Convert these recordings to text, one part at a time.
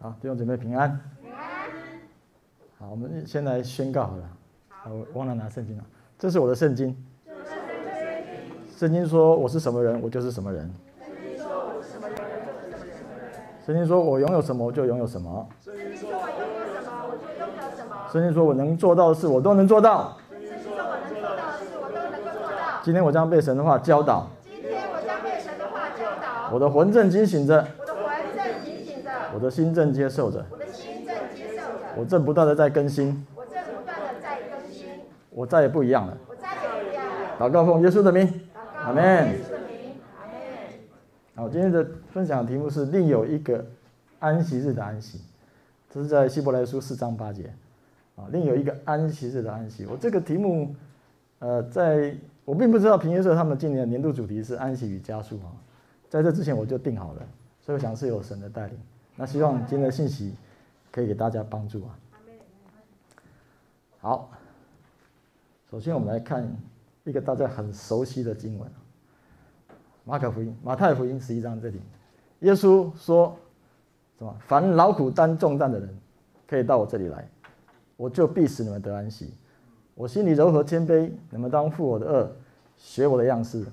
好，弟兄姊妹平安。好，我们先来宣告好了。好，我忘了拿圣经了。这是我的圣经。圣经说我是什么人，我就是什么人。圣经说我是什么人，圣经说我拥有什么，我就拥有什么。圣经说我拥有什么，我就拥有什么。圣经说我能做到的事，我都能做到。圣经说我能做到的事，我都能做到。今天我将被神的话教导。今天我将被神的话教导。我的魂正惊醒着。我的心正接受着，我的心正接受着，我正不断的在更新，我正不断的在更新，我再也不一样了，我再也不一样了。祷告奉耶稣的名，阿门。阿门。好，今天的分享的题目是另有一个安息日的安息，这是在希伯来书四章八节啊，另有一个安息日的安息。我这个题目，呃，在我并不知道平安社他们今年的年度主题是安息与加速啊，在这之前我就定好了，所以我想是有神的带领。那希望今天的信息可以给大家帮助啊。好，首先我们来看一个大家很熟悉的经文，《马可福音》、《马太福音》十一章这里，耶稣说什么？凡劳苦担重担的人，可以到我这里来，我就必使你们得安息。我心里柔和谦卑，你们当负我的轭，学我的样式，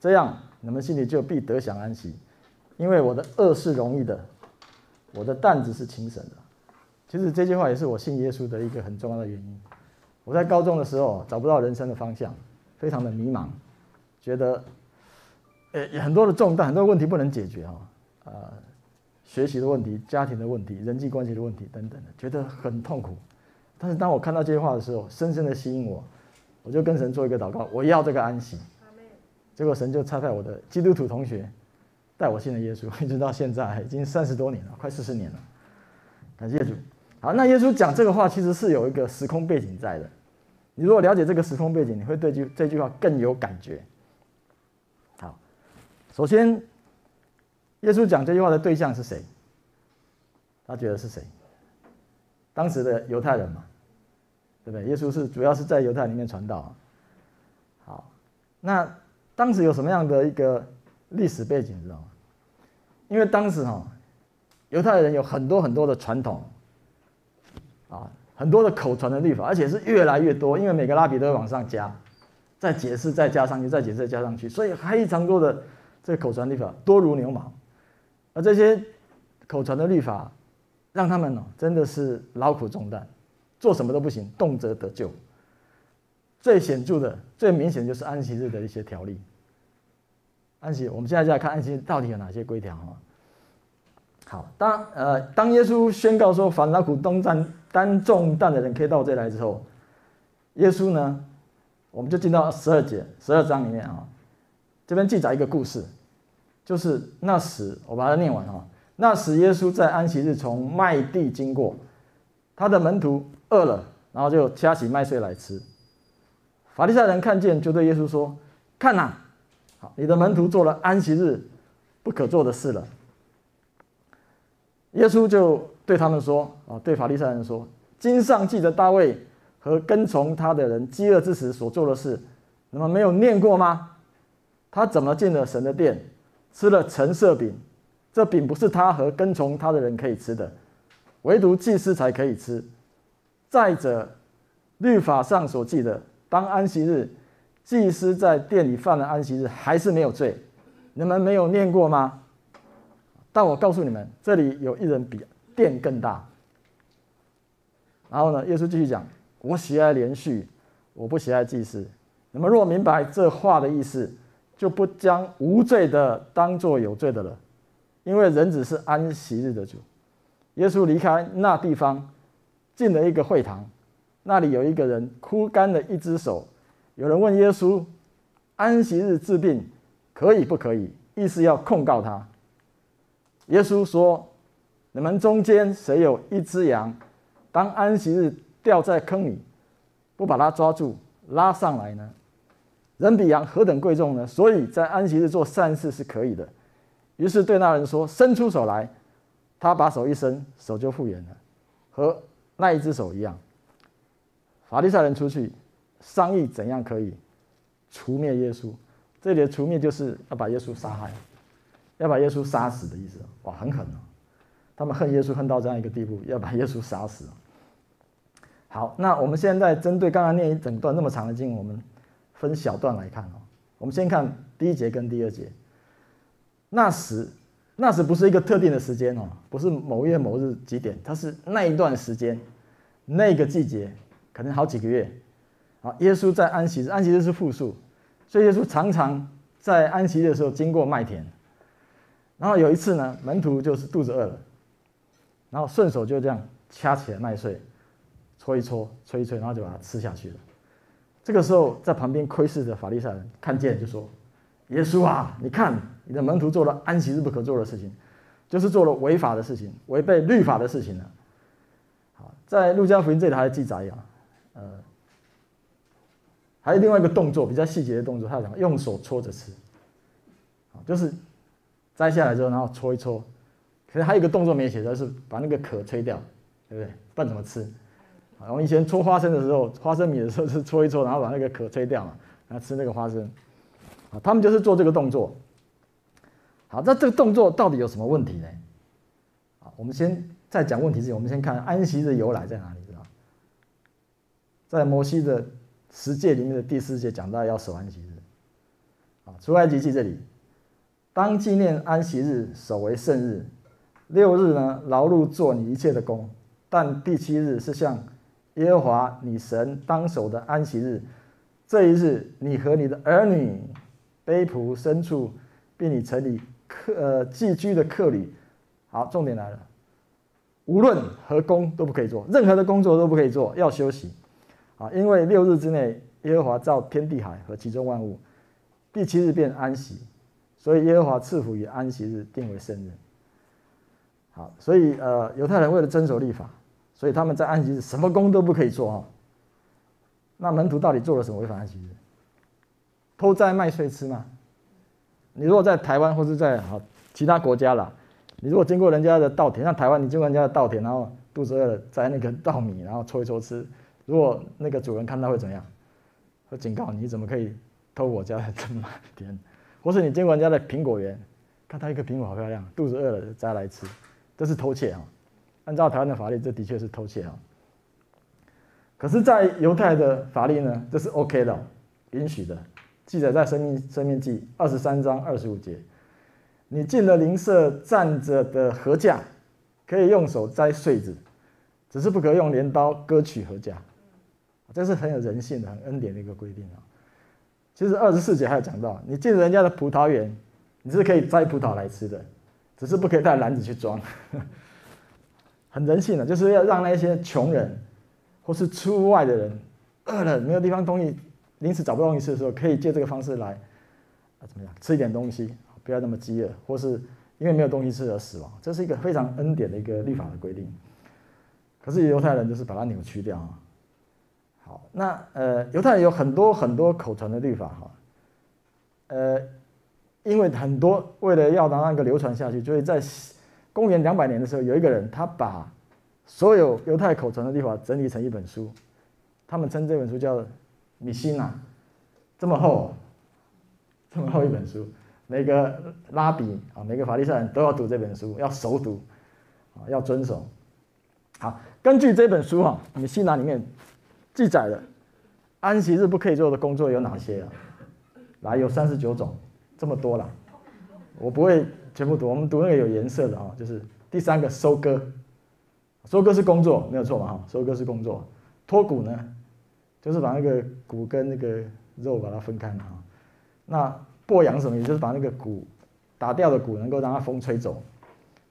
这样你们心里就必得享安息，因为我的轭是容易的。我的担子是轻省的，其实这句话也是我信耶稣的一个很重要的原因。我在高中的时候找不到人生的方向，非常的迷茫，觉得，呃，很多的重担，很多问题不能解决啊，呃，学习的问题、家庭的问题、人际关系的问题等等的，觉得很痛苦。但是当我看到这句话的时候，深深的吸引我，我就跟神做一个祷告，我要这个安息。结果神就差派我的基督徒同学。带我信了耶稣，一直到现在已经三十多年了，快四十年了。感谢主。好，那耶稣讲这个话其实是有一个时空背景在的。你如果了解这个时空背景，你会对句这句话更有感觉。好，首先，耶稣讲这句话的对象是谁？他觉得是谁？当时的犹太人嘛，对不对？耶稣是主要是在犹太里面传道。好，那当时有什么样的一个？历史背景知道吗？因为当时哈，犹太人有很多很多的传统，啊，很多的口传的律法，而且是越来越多，因为每个拉比都会往上加，再解释，再加上去，再解释，再加上去，所以非常多的这个口传律法多如牛毛，而这些口传的律法，让他们呢真的是劳苦重担，做什么都不行，动辄得咎。最显著的、最明显的就是安息日的一些条例。安息，我们现在就来看安息到底有哪些规条哈。好，当呃当耶稣宣告说，凡劳苦东担担重担的人可以到这来之后，耶稣呢，我们就进到十二节十二章里面啊，这边记载一个故事，就是那时我把它念完哈。那时耶稣在安息日从麦地经过，他的门徒饿了，然后就掐起麦穗来吃。法利赛人看见，就对耶稣说：“看哪。”你的门徒做了安息日不可做的事了。耶稣就对他们说：“啊，对法利赛人说，经上记着大卫和跟从他的人饥饿之时所做的事，那么没有念过吗？他怎么进了神的殿，吃了陈设饼？这饼不是他和跟从他的人可以吃的，唯独祭司才可以吃。再者，律法上所记的，当安息日。”祭司在殿里犯了安息日，还是没有罪，你们没有念过吗？但我告诉你们，这里有一人比殿更大。然后呢，耶稣继续讲：我喜爱连续，我不喜爱祭司。你们若明白这话的意思，就不将无罪的当作有罪的了，因为人子是安息日的主。耶稣离开那地方，进了一个会堂，那里有一个人枯干了一只手。有人问耶稣：“安息日治病可以不可以？”意思要控告他。耶稣说：“你们中间谁有一只羊，当安息日掉在坑里，不把它抓住拉上来呢？人比羊何等贵重呢？所以在安息日做善事是可以的。”于是对那人说：“伸出手来。”他把手一伸，手就复原了，和那一只手一样。法利赛人出去。商议怎样可以除灭耶稣？这里的除灭就是要把耶稣杀害，要把耶稣杀死的意思。哇，很狠！他们恨耶稣恨到这样一个地步，要把耶稣杀死。好，那我们现在针对刚刚念一整段那么长的经，我们分小段来看哦。我们先看第一节跟第二节。那时，那时不是一个特定的时间哦，不是某月某日几点，它是那一段时间，那个季节，可能好几个月。啊，耶稣在安息日，安息日是复数，所以耶稣常常在安息日的时候经过麦田。然后有一次呢，门徒就是肚子饿了，然后顺手就这样掐起来麦穗。搓一搓，吹一吹，然后就把它吃下去了。这个时候，在旁边窥视的法利赛人看见，就说：“耶稣啊，你看你的门徒做了安息日不可做的事情，就是做了违法的事情，违背律法的事情了。”好，在路加福音这里还记载呀，呃，还有另外一个动作，比较细节的动作，他讲用手搓着吃，就是摘下来之后，然后搓一搓。可是还有一个动作没写，就是把那个壳吹掉，对不对？不然怎么吃？我们以前搓花生的时候，花生米的时候是搓一搓，然后把那个壳吹掉嘛，然后吃那个花生。啊，他们就是做这个动作。好，那这个动作到底有什么问题呢？啊，我们先在讲问题之前，我们先看安息的由来在哪里，知道？在摩西的十诫里面的第四诫讲到要守安息日。啊，出埃及记这里，当纪念安息日，守为圣日。六日呢，劳碌做你一切的工，但第七日是向耶和华你神当守的安息日，这一日你和你的儿女、卑仆、牲畜，并你城里客呃寄居的客旅，好，重点来了，无论何工都不可以做，任何的工作都不可以做，要休息，啊，因为六日之内耶和华造天地海和其中万物，第七日变安息，所以耶和华赐福于安息日，定为圣日。好，所以呃犹太人为了遵守律法。所以他们在安息日什么工都不可以做啊。那门徒到底做了什么违反安息日？偷摘麦穗吃吗？你如果在台湾或是在好其他国家啦，你如果经过人家的稻田，像台湾你经过人家的稻田，然后肚子饿了摘那个稻米，然后搓一搓吃，如果那个主人看到会怎样？会警告你，怎么可以偷我家的麦田？或是你经过人家的苹果园，看他一个苹果好漂亮，肚子饿了摘来吃，这是偷窃啊。按照台湾的法律，这的确是偷窃啊。可是，在犹太的法律呢，这是 OK 的，允许的。记载在《生命生命记》二十三章二十五节：你进了邻舍站着的禾架，可以用手摘穗子，只是不可用镰刀割取禾架。这是很有人性的、很恩典的一个规定啊。其实二十四节还有讲到，你进人家的葡萄园，你是可以摘葡萄来吃的，只是不可以带篮子去装。很人性的，就是要让那些穷人，或是出外的人，饿了没有地方东西，临时找不到东西吃的时候，可以借这个方式来，啊怎么样，吃一点东西，不要那么饥饿，或是因为没有东西吃而死亡，这是一个非常恩典的一个律法的规定。可是犹太人就是把它扭曲掉啊。那呃，犹太人有很多很多口传的律法哈，呃，因为很多为了要让那个流传下去，所以在。公元两百年的时候，有一个人，他把所有犹太口传的律法整理成一本书，他们称这本书叫《米西纳》，这么厚，这么厚一本书，每个拉比啊，每个法利赛人都要读这本书，要熟读，啊，要遵守。好，根据这本书哈，《米西纳》里面记载的安息日不可以做的工作有哪些啊？来，有三十九种，这么多了，我不会。全部读，我们读那个有颜色的啊，就是第三个收割，收割是工作，没有错嘛哈，收割是工作。脱骨呢，就是把那个骨跟那个肉把它分开嘛哈。那剥羊什么，也就是把那个骨打掉的骨能够让它风吹走。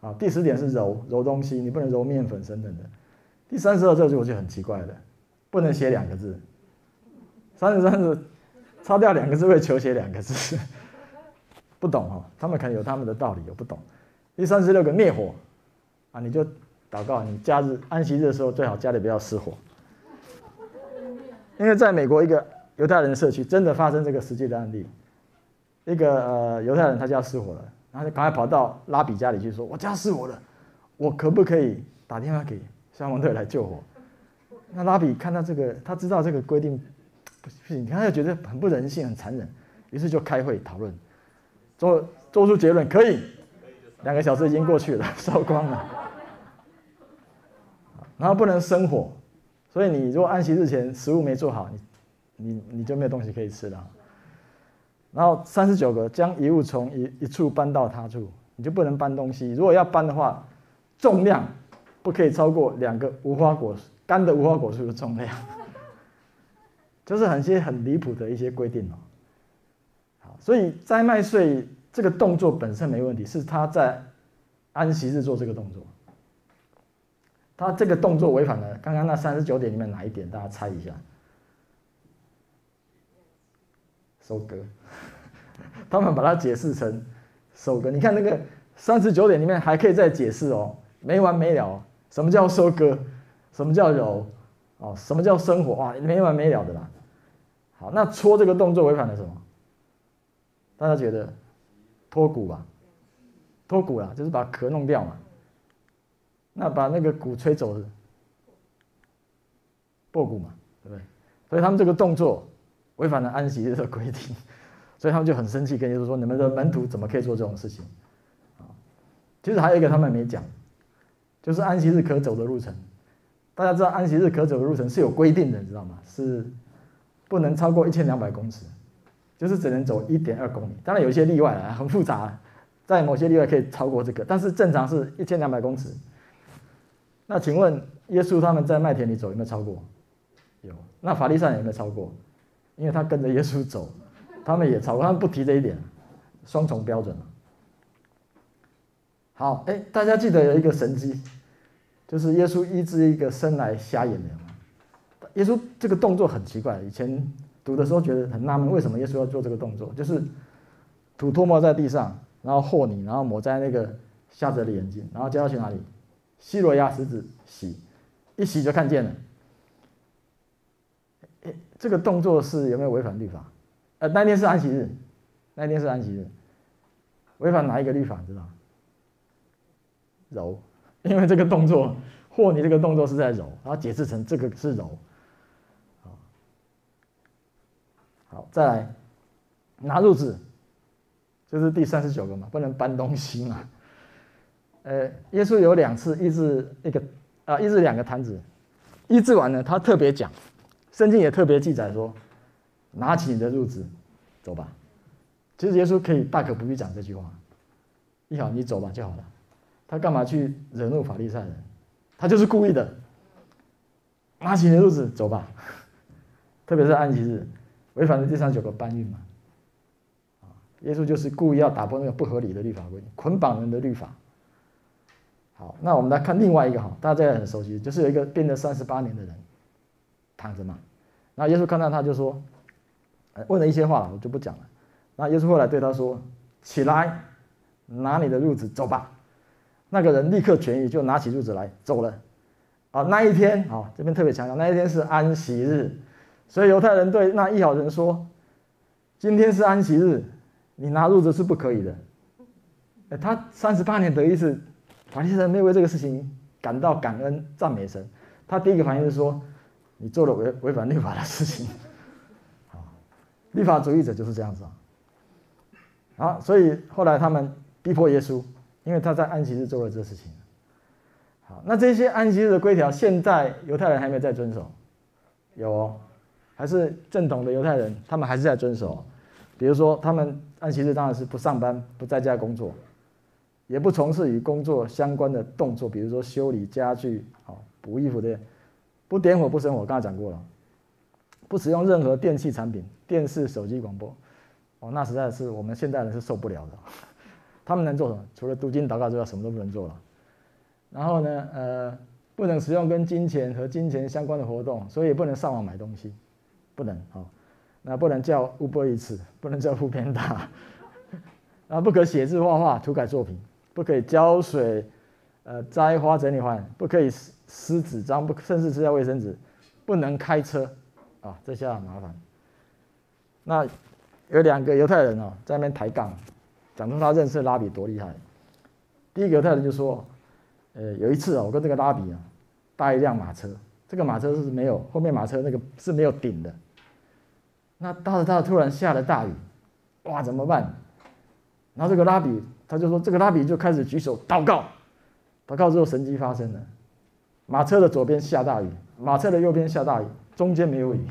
啊，第十点是揉揉东西，你不能揉面粉等等的。第三十二这就我就很奇怪的，不能写两个字。三十三是擦掉两个字会求写两个字。不懂哈，他们可能有他们的道理，有不懂。第三十六个灭火啊，你就祷告，你假日安息日的时候最好家里不要失火，因为在美国一个犹太人社区真的发生这个实际的案例，一个呃犹太人他家失火了，然后就赶快跑到拉比家里去说：“我家失火了，我可不可以打电话给消防队来救火？”那拉比看到这个，他知道这个规定不行，他就觉得很不人性、很残忍，于是就开会讨论。做做出结论可以，两个小时已经过去了，烧光了。然后不能生火，所以你如果安息日前食物没做好，你你你就没有东西可以吃了。然后三十九个，将遗物从一一处搬到他处，你就不能搬东西。如果要搬的话，重量不可以超过两个无花果干的无花果树的重量，就是很些很离谱的一些规定哦。好，所以灾麦穗这个动作本身没问题，是他在安息日做这个动作。他这个动作违反了刚刚那三十九点里面哪一点？大家猜一下。收割，他们把它解释成收割。你看那个三十九点里面还可以再解释哦，没完没了。什么叫收割？什么叫揉？哦，什么叫生活？哇，没完没了的啦。好，那搓这个动作违反了什么？大家觉得脱骨吧？脱骨啦，就是把壳弄掉嘛。那把那个骨吹走的，剥谷嘛，对不对？所以他们这个动作违反了安息日的规定，所以他们就很生气，跟耶稣说：“你们的门徒怎么可以做这种事情？”啊，其实还有一个他们没讲，就是安息日可走的路程。大家知道安息日可走的路程是有规定的，你知道吗？是不能超过一千两百公尺，就是只能走一点二公里。当然有一些例外啊，很复杂，在某些例外可以超过这个，但是正常是一千两百公尺。那请问耶稣他们在麦田里走有没有超过？有。那法利赛人有没有超过？因为他跟着耶稣走，他们也超过。他们不提这一点，双重标准。好，哎，大家记得有一个神迹，就是耶稣医治一个生来瞎眼的人。耶稣这个动作很奇怪，以前读的时候觉得很纳闷，为什么耶稣要做这个动作？就是吐唾沫在地上，然后和泥，然后抹在那个瞎子的眼睛，然后叫他去哪里？西罗亚石子洗，一洗就看见了。这个动作是有没有违反律法？呃，那天是安息日，那天是安息日，违反哪一个律法？知道？揉，因为这个动作，或你这个动作是在揉，然后解释成这个是揉。好，再来拿褥子，就是第三十九个嘛，不能搬东西嘛。呃，耶稣有两次医治一个啊，医治两个瘫子，医治完了，他特别讲，圣经也特别记载说，拿起你的褥子，走吧。其实耶稣可以大可不必讲这句话，你好，你走吧就好了。他干嘛去惹怒法利赛人？他就是故意的。拿起你的褥子，走吧。特别是安息日，违反了第三十九个搬运嘛。啊，耶稣就是故意要打破那个不合理的律法规，捆绑人的律法。好，那我们来看另外一个哈，大家也很熟悉，就是有一个病了三十八年的人，躺着嘛。那耶稣看到他就说，问了一些话，我就不讲了。那耶稣后来对他说：“起来，拿你的褥子走吧。”那个人立刻痊愈，就拿起褥子来走了。啊，那一天啊，这边特别强调，那一天是安息日，所以犹太人对那医好人说：“今天是安息日，你拿褥子是不可以的。”他三十八年得一次。法利赛人没有为这个事情感到感恩赞美神，他第一个反应是说：“你做了违违反律法的事情。”啊，律法主义者就是这样子啊。好，所以后来他们逼迫耶稣，因为他在安息日做了这事情。好，那这些安息日的规条，现在犹太人还没有在遵守，有哦，还是正统的犹太人，他们还是在遵守。比如说，他们安息日当然是不上班，不在家工作。也不从事与工作相关的动作，比如说修理家具、好补衣服的，不点火不生火，刚才讲过了，不使用任何电器产品、电视、手机、广播，哦，那实在是我们现代人是受不了的。他们能做什么？除了读经祷告之外，什么都不能做了。然后呢，呃，不能使用跟金钱和金钱相关的活动，所以也不能上网买东西，不能好，那不能叫 Uber Eats，不能叫 foodpanda，啊，不可写字画画、涂改作品。不可以浇水，呃，摘花整理花，不可以撕纸张，不，甚至是要卫生纸，不能开车，啊，这下很麻烦。那有两个犹太人哦，在那边抬杠，讲出他认识的拉比多厉害。第一个犹太人就说，呃，有一次啊，我跟这个拉比啊，搭一辆马车，这个马车是没有后面马车那个是没有顶的。那搭着搭着，突然下了大雨，哇，怎么办？然后这个拉比。他就说：“这个拉比就开始举手祷告，祷告之后神迹发生了，马车的左边下大雨，马车的右边下大雨，中间没有雨，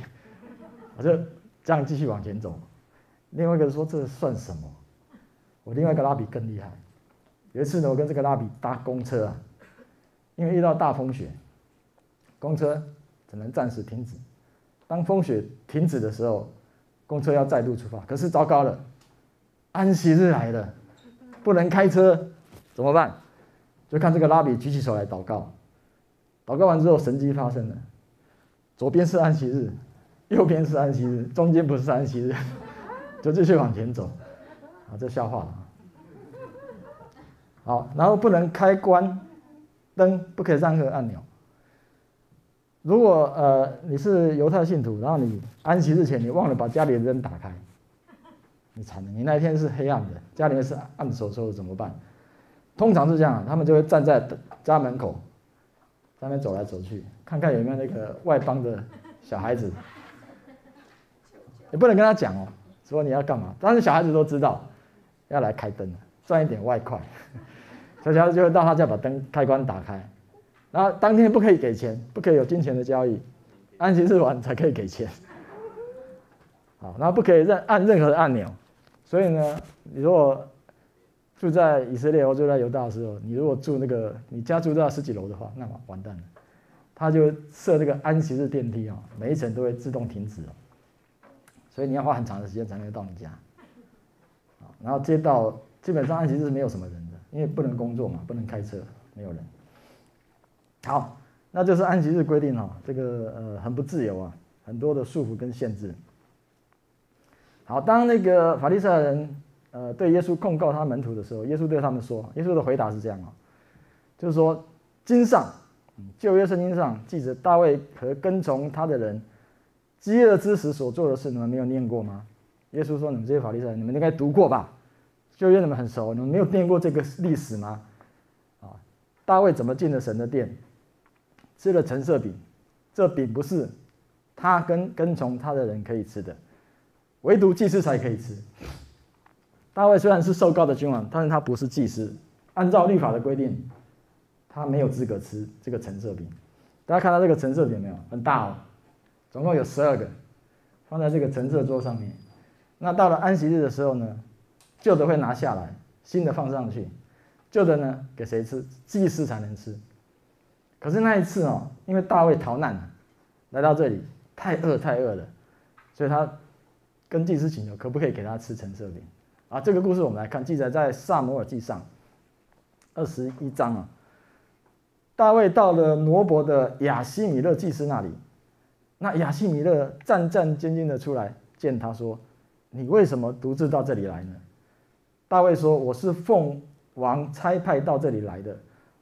我就这样继续往前走。另外一个人说这算什么？我另外一个拉比更厉害。有一次呢，我跟这个拉比搭公车啊，因为遇到大风雪，公车只能暂时停止。当风雪停止的时候，公车要再度出发。可是糟糕了，安息日来了，不能开车，怎么办？就看这个拉比举起手来祷告。祷告完之后，神迹发生了，左边是安息日，右边是安息日，中间不是安息日，就继续往前走。啊，这笑话了。好，然后不能开关灯，不可以任何按钮。如果呃你是犹太信徒，然后你安息日前你忘了把家里的灯打开，你惨了，你那一天是黑暗的，家里面是暗飕飕的，怎么办？通常是这样，他们就会站在家门口，在那边走来走去，看看有没有那个外邦的小孩子。你不能跟他讲哦，说你要干嘛，但是小孩子都知道要来开灯，赚一点外快，所以小孩子就会到他家把灯开关打开。然后当天不可以给钱，不可以有金钱的交易，安息日晚才可以给钱。好，然后不可以任按任何的按钮。所以呢，你如果住在以色列或住在犹大的时候，你如果住那个你家住在十几楼的话，那么完蛋了。他就设这个安息日电梯啊，每一层都会自动停止。所以你要花很长的时间才能到你家。然后街道基本上安息日是没有什么人的，因为不能工作嘛，不能开车，没有人。好，那就是安息日规定哈，这个呃很不自由啊，很多的束缚跟限制。好，当那个法利赛人呃对耶稣控告他门徒的时候，耶稣对他们说，耶稣的回答是这样啊，就是说经上旧约圣经上记着大卫和跟从他的人饥饿之时所做的事，你们没有念过吗？耶稣说，你们这些法利赛人，你们应该读过吧？旧约你们很熟，你们没有念过这个历史吗？啊，大卫怎么进了神的殿？吃了陈设饼，这饼不是他跟跟从他的人可以吃的，唯独祭司才可以吃。大卫虽然是受膏的君王，但是他不是祭司，按照律法的规定，他没有资格吃这个陈设饼。大家看到这个陈设饼没有？很大哦，总共有十二个，放在这个陈设桌上面。那到了安息日的时候呢，旧的会拿下来，新的放上去。旧的呢，给谁吃？祭司才能吃。可是那一次哦，因为大卫逃难，来到这里太饿太饿了，所以他跟祭司请求，可不可以给他吃橙色饼啊？这个故事我们来看，记载在撒摩尔记上二十一章啊。大卫到了挪伯的亚西米勒祭司那里，那亚西米勒战战兢兢的出来见他说：“你为什么独自到这里来呢？”大卫说：“我是奉王差派到这里来的，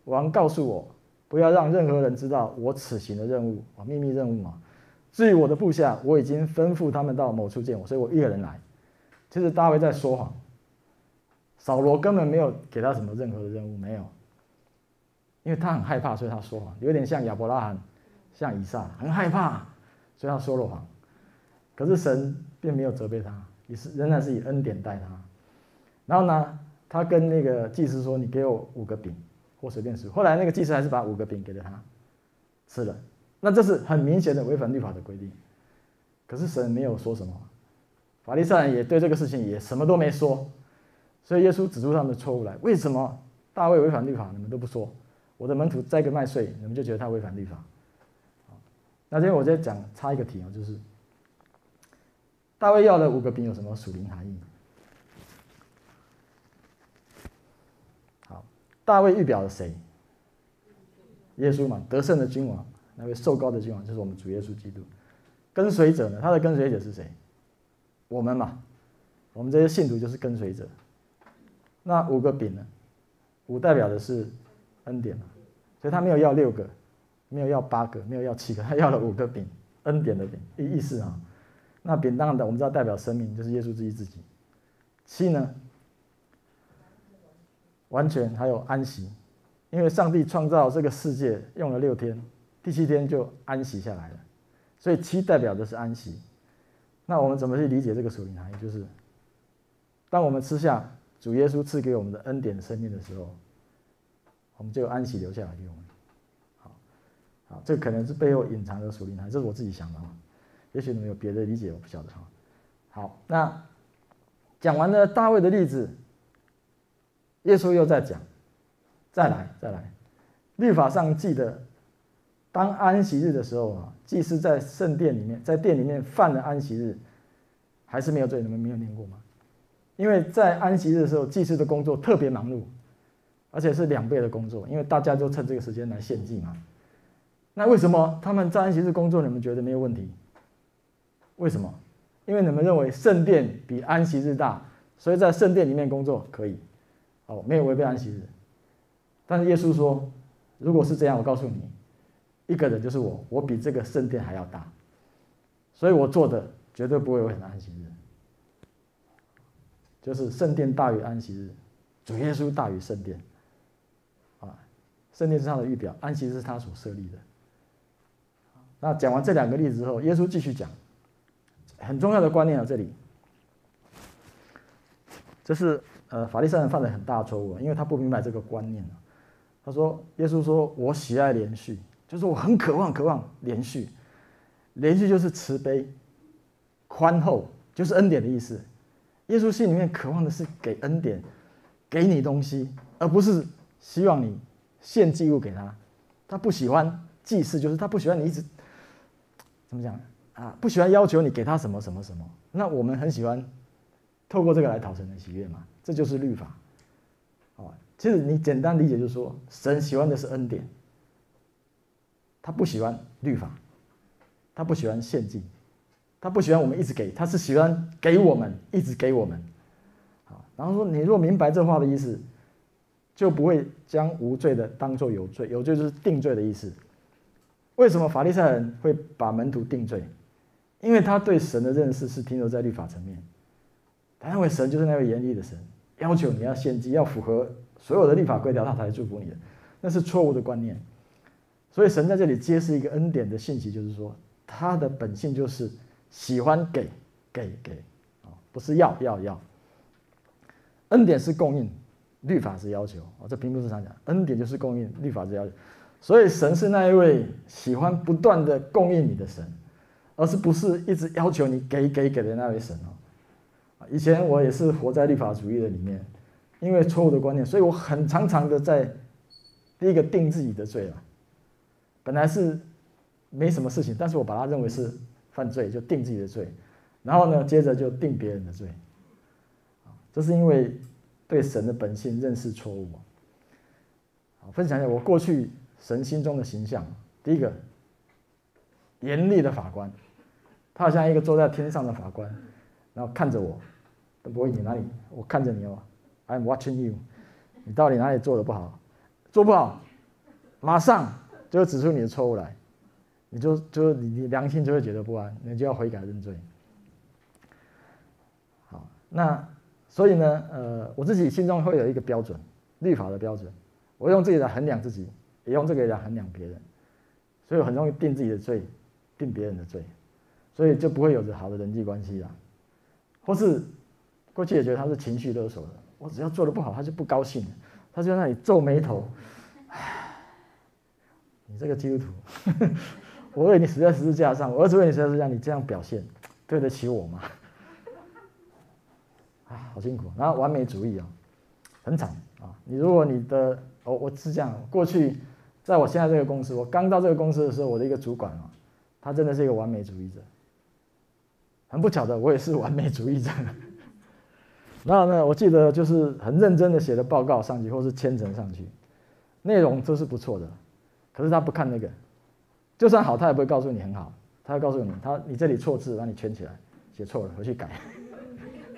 王告诉我。”不要让任何人知道我此行的任务啊，秘密任务嘛。至于我的部下，我已经吩咐他们到某处见我，所以我一个人来。其实大卫在说谎，扫罗根本没有给他什么任何的任务，没有，因为他很害怕，所以他说谎，有点像亚伯拉罕，像以撒，很害怕，所以他说了谎。可是神并没有责备他，也是仍然是以恩典待他。然后呢，他跟那个祭司说：“你给我五个饼。”或随便吃，后来那个祭司还是把五个饼给了他吃了，那这是很明显的违反律法的规定。可是神没有说什么，法利赛也对这个事情也什么都没说，所以耶稣指出他们的错误来。为什么大卫违反律法，你们都不说？我的门徒栽个麦穗，你们就觉得他违反律法？那今天我再讲插一个题啊，就是大卫要了五个饼有什么属灵含义？大卫预表了谁？耶稣嘛，得胜的君王，那位受高的君王就是我们主耶稣基督。跟随者呢？他的跟随者是谁？我们嘛，我们这些信徒就是跟随者。那五个饼呢？五代表的是恩典嘛，所以他没有要六个，没有要八个，没有要七个，他要了五个饼，恩典的饼，意意思啊。那饼当然的，我们知道代表生命，就是耶稣自己自己。七呢？完全还有安息，因为上帝创造这个世界用了六天，第七天就安息下来了，所以七代表的是安息。那我们怎么去理解这个属灵含义？就是当我们吃下主耶稣赐给我们的恩典生命的时候，我们就安息留下来给我们。好，好这可能是背后隐藏的属灵含义，这是我自己想的啊。也许你们有别的理解，我不晓得哈。好，那讲完了大卫的例子，耶稣又在讲，再来再来，律法上记得，当安息日的时候啊，祭司在圣殿里面，在殿里面犯了安息日，还是没有罪？你们没有念过吗？因为在安息日的时候，祭司的工作特别忙碌，而且是两倍的工作，因为大家都趁这个时间来献祭嘛。那为什么他们在安息日工作，你们觉得没有问题？为什么？因为你们认为圣殿比安息日大，所以在圣殿里面工作可以，哦，没有违背安息日。但是耶稣说，如果是这样，我告诉你，一个人就是我，我比这个圣殿还要大，所以我做的绝对不会违反安息日。就是圣殿大于安息日，主耶稣大于圣殿，啊，圣殿是他的预表，安息日是他所设立的。那讲完这两个例子之后，耶稣继续讲，很重要的观念啊，这里，这是呃法利赛人犯了很大的错误，因为他不明白这个观念。他说，耶稣说我喜爱连续，就是我很渴望渴望连续，连续就是慈悲、宽厚，就是恩典的意思。耶稣心里面渴望的是给恩典，给你东西，而不是希望你献祭物给他。他不喜欢祭祀，就是他不喜欢你一直怎么讲啊？不喜欢要求你给他什么什么什么。那我们很喜欢透过这个来讨神的喜悦嘛？这就是律法。哦，其实你简单理解就是说，神喜欢的是恩典，他不喜欢律法，他不喜欢献祭。他不喜欢我们一直给，他是喜欢给我们，一直给我们。好，然后说，你若明白这话的意思，就不会将无罪的当做有罪，有罪就是定罪的意思。为什么法利赛人会把门徒定罪？因为他对神的认识是停留在律法层面，他认为神就是那位严厉的神，要求你要献祭，要符合所有的律法规条，他才祝福你的，那是错误的观念。所以神在这里揭示一个恩典的信息，就是说他的本性就是。喜欢给，给给，啊，不是要要要。恩典是供应，律法是要求。啊，这并不是常讲，恩典就是供应，律法是要求。所以神是那一位喜欢不断的供应你的神，而是不是一直要求你给给给的那位神哦。以前我也是活在律法主义的里面，因为错误的观念，所以我很常常的在第一个定自己的罪了。本来是没什么事情，但是我把它认为是。犯罪就定自己的罪，然后呢，接着就定别人的罪，这是因为对神的本性认识错误。好，分享一下我过去神心中的形象。第一个，严厉的法官，他好像一个坐在天上的法官，然后看着我，都不会你哪里，我看着你哦，I'm watching you，你到底哪里做的不好，做不好，马上就指出你的错误来。你就就你你良心就会觉得不安，你就要悔改认罪。好，那所以呢，呃，我自己心中会有一个标准，律法的标准，我用自己来衡量自己，也用这个来衡量别人，所以很容易定自己的罪，定别人的罪，所以就不会有着好的人际关系啦。或是过去也觉得他是情绪勒索的，我只要做的不好，他就不高兴，他就在那里皱眉头，你这个基督徒。我为你死在十字架上，我儿子为你死在十字架，你这样表现，对得起我吗？啊，好辛苦。然后完美主义啊，很惨啊。你如果你的，我我是这样，过去在我现在这个公司，我刚到这个公司的时候，我的一个主管啊，他真的是一个完美主义者。很不巧的，我也是完美主义者。那那，我记得就是很认真的写的报告上去，或是签呈上去，内容都是不错的，可是他不看那个。就算好，他也不会告诉你很好，他会告诉你，他你这里错字，让你圈起来，写错了，回去改。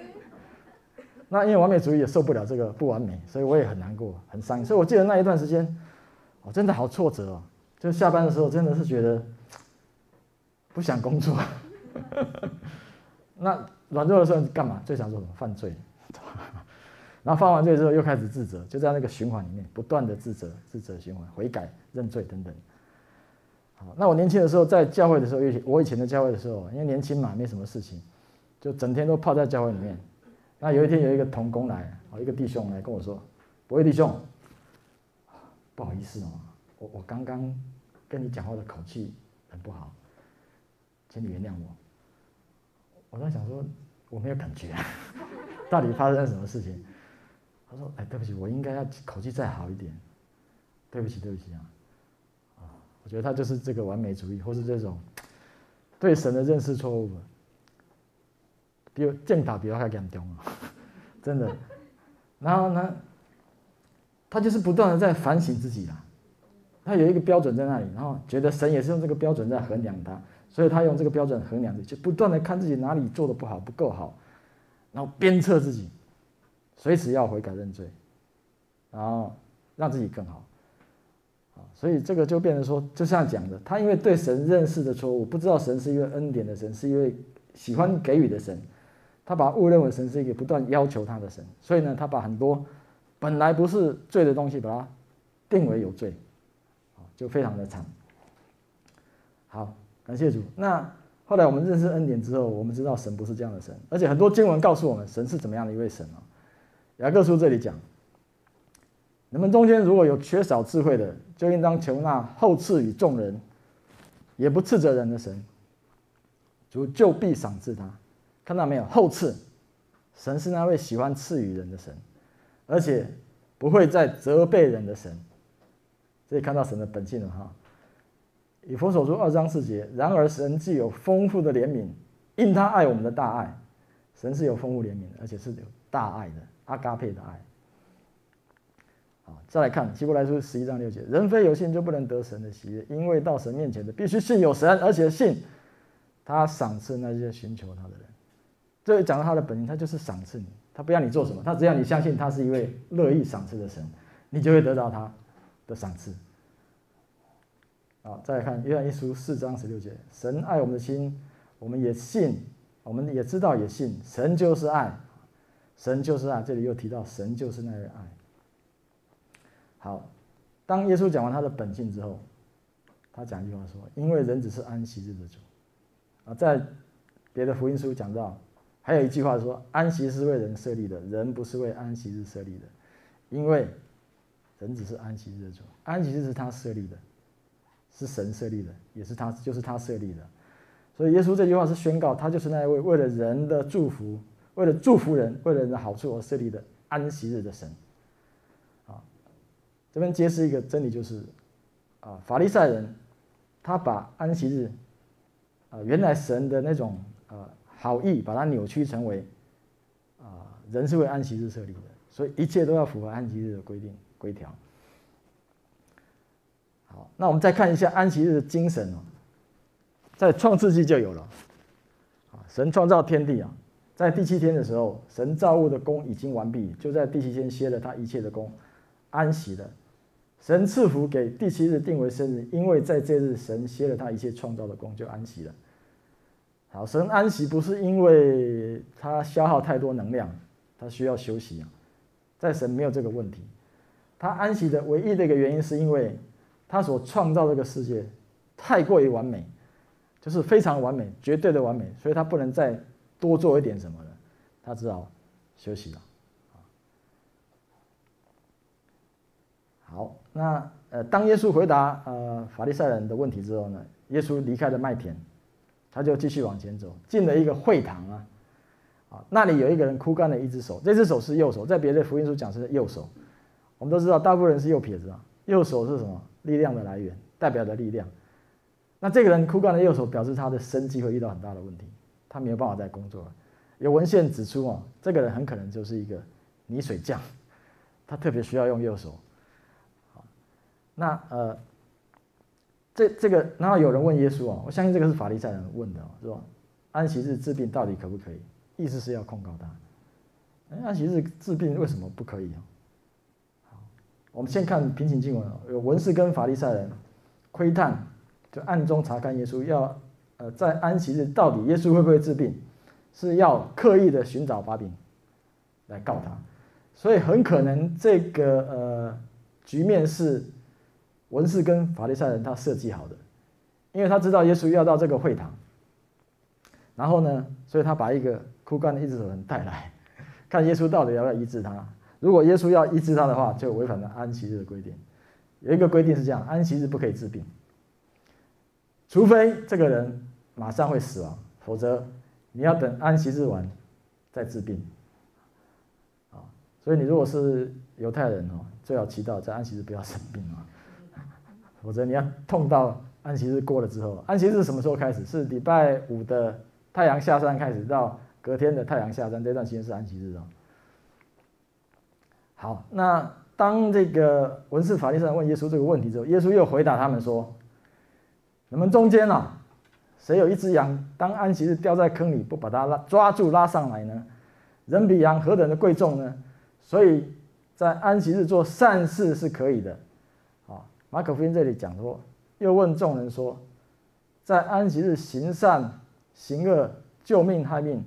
那因为完美主义也受不了这个不完美，所以我也很难过，很伤。所以我记得那一段时间，我真的好挫折哦。就下班的时候，真的是觉得不想工作。那软弱的时候干嘛？最想做什么？犯罪。然后犯完罪之后又开始自责，就在那个循环里面不断的自责、自责循环、悔改、认罪等等。好，那我年轻的时候在教会的时候，我以前的教会的时候，因为年轻嘛，没什么事情，就整天都泡在教会里面。那有一天有一个同工来，哦，一个弟兄来跟我说：“伯义弟兄，不好意思哦，我我刚刚跟你讲话的口气很不好，请你原谅我。我在想说，我没有感觉，到底发生了什么事情？他说：“哎，对不起，我应该要口气再好一点。对不起，对不起啊！啊，我觉得他就是这个完美主义，或是这种对神的认识错误。比如见他比较还严重啊，真的。然后呢，他就是不断的在反省自己啊。他有一个标准在那里，然后觉得神也是用这个标准在衡量他，所以他用这个标准衡量自己，就不断的看自己哪里做的不好，不够好，然后鞭策自己。”随时要悔改认罪，然后让自己更好，啊所以这个就变成说，就像讲的，他因为对神认识的错误，不知道神是一位恩典的神，是一位喜欢给予的神，他把误认为神是一个不断要求他的神，所以呢，他把很多本来不是罪的东西，把它定为有罪，就非常的惨。好，感谢主。那后来我们认识恩典之后，我们知道神不是这样的神，而且很多经文告诉我们，神是怎么样的一位神啊。雅各书这里讲，你们中间如果有缺少智慧的，就应当求那厚赐与众人，也不斥责人的神，主就必赏赐他。看到没有？厚赐，神是那位喜欢赐予人的神，而且不会再责备人的神。这里看到神的本性了哈。以弗所书二章四节，然而神既有丰富的怜悯，因他爱我们的大爱，神是有丰富怜悯，而且是有大爱的。阿嘎佩的爱，好，再来看希伯来书十一章六节：人非有信就不能得神的喜悦，因为到神面前的必须信有神，而且信他赏赐那些寻求他的人。这里讲到他的本性，他就是赏赐你，他不要你做什么，他只要你相信他是一位乐意赏赐的神，你就会得到他的赏赐。好，再来看约翰一书四章十六节：神爱我们的心，我们也信，我们也知道也信，神就是爱。神就是爱，这里又提到神就是那位爱。好，当耶稣讲完他的本性之后，他讲一句话说：“因为人只是安息日的主。”啊，在别的福音书讲到，还有一句话说：“安息是为人设立的，人不是为安息日设立的。”因为人只是安息日的主，安息日是他设立的，是神设立的，也是他就是他设立的。所以耶稣这句话是宣告，他就是那一位为了人的祝福。为了祝福人，为了人的好处而设立的安息日的神，啊，这边揭示一个真理，就是啊，法利赛人他把安息日啊，原来神的那种啊好意，把它扭曲成为啊，人是为安息日设立的，所以一切都要符合安息日的规定规条。好，那我们再看一下安息日的精神哦，在创世纪就有了，啊，神创造天地啊。在第七天的时候，神造物的工已经完毕，就在第七天歇了他一切的工，安息了。神赐福给第七日定为生日，因为在这日神歇了他一切创造的工，就安息了。好，神安息不是因为他消耗太多能量，他需要休息啊，在神没有这个问题。他安息的唯一的一个原因，是因为他所创造这个世界太过于完美，就是非常完美，绝对的完美，所以他不能再。多做一点什么呢，他只好休息了。好，那呃，当耶稣回答呃法利赛人的问题之后呢，耶稣离开了麦田，他就继续往前走，进了一个会堂啊，啊，那里有一个人枯干了一只手，这只手是右手，在别的福音书讲是右手。我们都知道，大部分人是右撇子啊，右手是什么？力量的来源，代表的力量。那这个人枯干的右手，表示他的生计会遇到很大的问题。他没有办法再工作了。有文献指出哦，这个人很可能就是一个泥水匠，他特别需要用右手。那呃，这这个，然后有人问耶稣啊，我相信这个是法利赛人问的，是吧？安息日治病到底可不可以？意思是要控告他。哎安息日治病为什么不可以啊？好，我们先看平行经文，有文士跟法利赛人窥探，就暗中查看耶稣要。在安息日到底耶稣会不会治病，是要刻意的寻找把柄来告他，所以很可能这个呃局面是文士跟法利赛人他设计好的，因为他知道耶稣要到这个会堂，然后呢，所以他把一个枯干的一只手人带来，看耶稣到底要不要医治他。如果耶稣要医治他的话，就违反了安息日的规定。有一个规定是这样：安息日不可以治病。除非这个人马上会死亡，否则你要等安息日完再治病。啊，所以你如果是犹太人哦，最好祈祷在安息日不要生病啊，否则你要痛到安息日过了之后，安息日什么时候开始？是礼拜五的太阳下山开始，到隔天的太阳下山这段时间是安息日哦。好，那当这个文士法利赛问耶稣这个问题之后，耶稣又回答他们说。你们中间啊，谁有一只羊，当安息日掉在坑里，不把它拉抓住拉上来呢？人比羊何等的贵重呢？所以在安息日做善事是可以的。啊，马可福音这里讲说，又问众人说，在安息日行善、行恶、救命害命，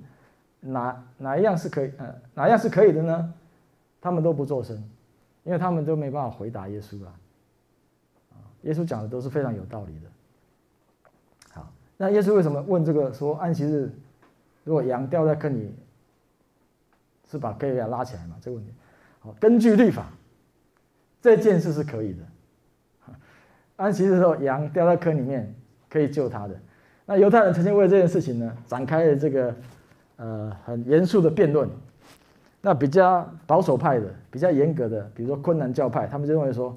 哪哪一样是可以？呃，哪一样是可以的呢？他们都不作声，因为他们都没办法回答耶稣啊。啊，耶稣讲的都是非常有道理的。那耶稣为什么问这个？说安息日，如果羊掉在坑里，是把可以给拉起来吗？这个问题，好，根据律法，这件事是可以的。安息日的时候，羊掉在坑里面，可以救他的。那犹太人曾经为这件事情呢，展开了这个呃很严肃的辩论。那比较保守派的、比较严格的，比如说昆南教派，他们就认为说，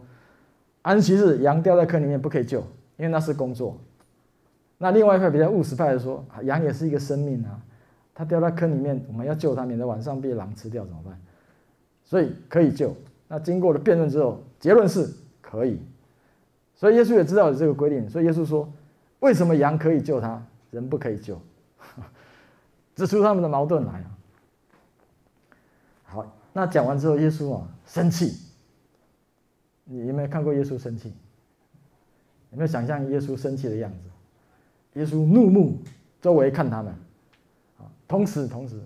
安息日羊掉在坑里面不可以救，因为那是工作。那另外一派比较务实派的说，羊也是一个生命啊，它掉在坑里面，我们要救它，免得晚上被狼吃掉怎么办？所以可以救。那经过了辩论之后，结论是可以。所以耶稣也知道有这个规定，所以耶稣说，为什么羊可以救它，人不可以救？指出他们的矛盾来啊。好，那讲完之后，耶稣啊生气。你有没有看过耶稣生气？有没有想象耶稣生气的样子？耶稣怒目周围看他们，啊，同时同时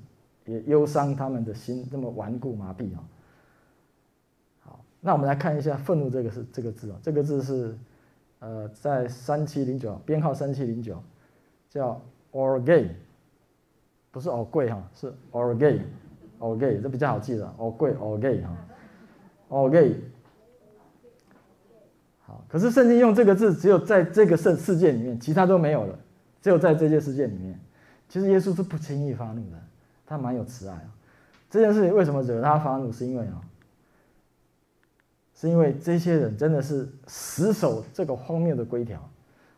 也忧伤他们的心这么顽固麻痹啊。好，那我们来看一下“愤怒”这个是这个字啊，这个字是呃在三七零九编号三七零九，叫 orge，不是 orge 哈，是 orge，orge 这比较好记的，orge orge 哈好。可是圣经用这个字，只有在这个世世界里面，其他都没有了。只有在这些世界里面，其实耶稣是不轻易发怒的，他蛮有慈爱。这件事情为什么惹他发怒？是因为啊，是因为这些人真的是死守这个荒谬的规条，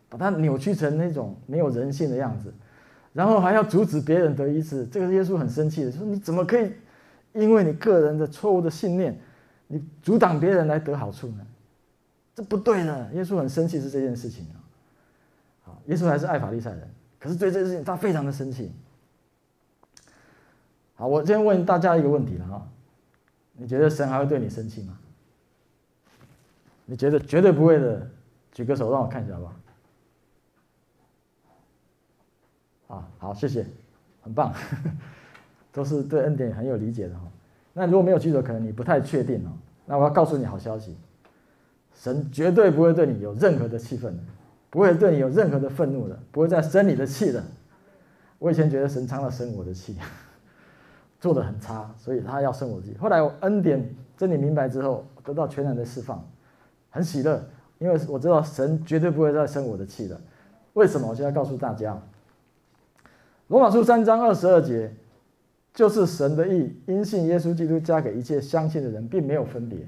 把它扭曲成那种没有人性的样子，然后还要阻止别人得医治。这个耶稣很生气的，说你怎么可以因为你个人的错误的信念，你阻挡别人来得好处呢？这不对的，耶稣很生气是这件事情啊。好，耶稣还是爱法利赛人，可是对这件事情他非常的生气。好，我今天问大家一个问题了哈，你觉得神还会对你生气吗？你觉得绝对不会的，举个手让我看一下吧？啊，好，谢谢，很棒，都是对恩典很有理解的哈。那如果没有举手，可能你不太确定哦。那我要告诉你好消息。神绝对不会对你有任何的气愤的，不会对你有任何的愤怒的，不会再生你的气的。我以前觉得神常常生我的气，做的很差，所以他要生我的气。后来我恩典真理明白之后，得到全然的释放，很喜乐，因为我知道神绝对不会再生我的气的。为什么？我现在告诉大家，罗马书三章二十二节，就是神的意，因信耶稣基督加给一切相信的人，并没有分别。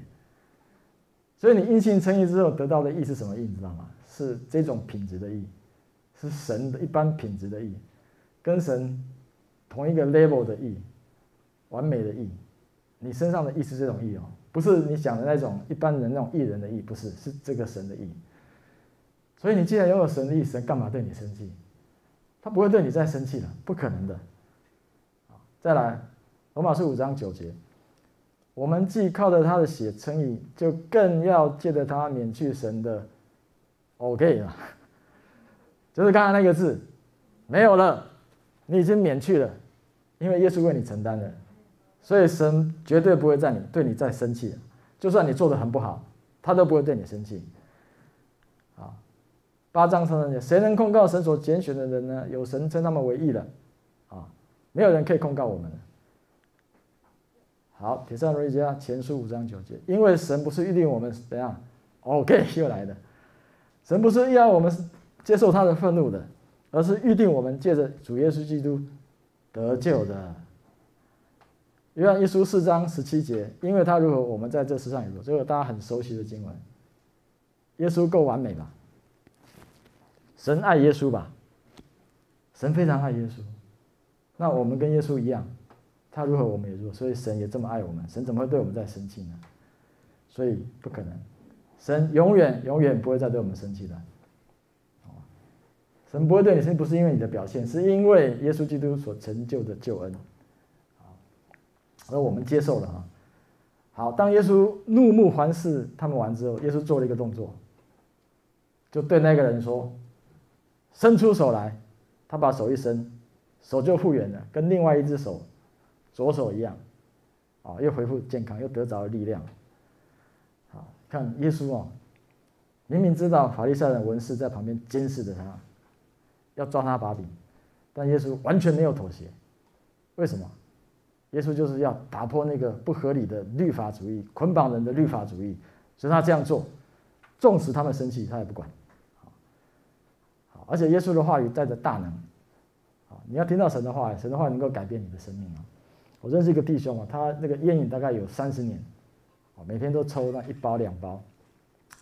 所以你因信称义之后得到的义是什么义？你知道吗？是这种品质的义，是神的一般品质的义，跟神同一个 level 的义，完美的义。你身上的义是这种义哦，不是你想的那种一般人那种义人的义，不是，是这个神的义。所以你既然拥有神的义，神干嘛对你生气？他不会对你再生气了，不可能的。再来，罗马书五章九节。我们既靠着他的血称义，就更要借着他免去神的 OK 了，就是刚才那个字没有了，你已经免去了，因为耶稣为你承担了，所以神绝对不会在你对你再生气了，就算你做的很不好，他都不会对你生气。啊，八章承认，谁能控告神所拣选的人呢？有神称他们为义了，啊，没有人可以控告我们。好，帖撒罗尼迦前书五章九节，因为神不是预定我们怎样，OK 又来的，神不是要我们接受他的愤怒的，而是预定我们借着主耶稣基督得救的。约翰一书四章十七节，因为他如何，我们在这世上也如何。这个大家很熟悉的经文。耶稣够完美吧？神爱耶稣吧？神非常爱耶稣。那我们跟耶稣一样，他如何，我们也如何。所以神也这么爱我们，神怎么会对我们再生气呢？所以不可能，神永远永远不会再对我们生气的。神不会对你生气，不是因为你的表现，是因为耶稣基督所成就的救恩。而我们接受了啊。好，当耶稣怒目环视他们完之后，耶稣做了一个动作，就对那个人说：“伸出手来。”他把手一伸，手就复原了，跟另外一只手左手一样，啊，又恢复健康，又得着了力量。好，看耶稣哦，明明知道法利赛人文士在旁边监视着他，要抓他把柄，但耶稣完全没有妥协。为什么？耶稣就是要打破那个不合理的律法主义，捆绑人的律法主义，所以他这样做，纵使他们生气，他也不管。好，而且耶稣的话语带着大能。你要听到神的话，神的话能够改变你的生命啊！我认识一个弟兄啊，他那个烟瘾大概有三十年，每天都抽那一包两包。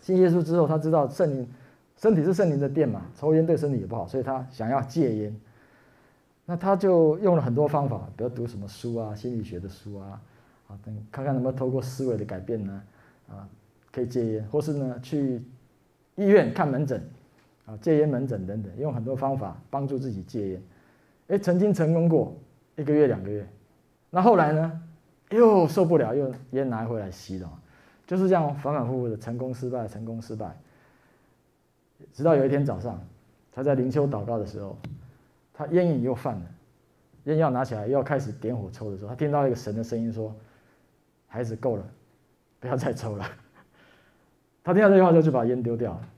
信耶稣之后，他知道圣灵，身体是圣灵的殿嘛，抽烟对身体也不好，所以他想要戒烟。那他就用了很多方法，比如读什么书啊，心理学的书啊，啊，等看看能不能透过思维的改变呢，啊，可以戒烟，或是呢去医院看门诊，啊，戒烟门诊等等，用很多方法帮助自己戒烟。哎，曾经成功过一个月两个月，那后来呢，又受不了，又烟拿回来吸了，就是这样反反复复的成功失败，成功失败，直到有一天早上，他在灵修祷告的时候。他烟瘾又犯了，烟药拿起来又要开始点火抽的时候，他听到一个神的声音说：“孩子，够了，不要再抽了。”他听到这句话就就把烟丢掉了。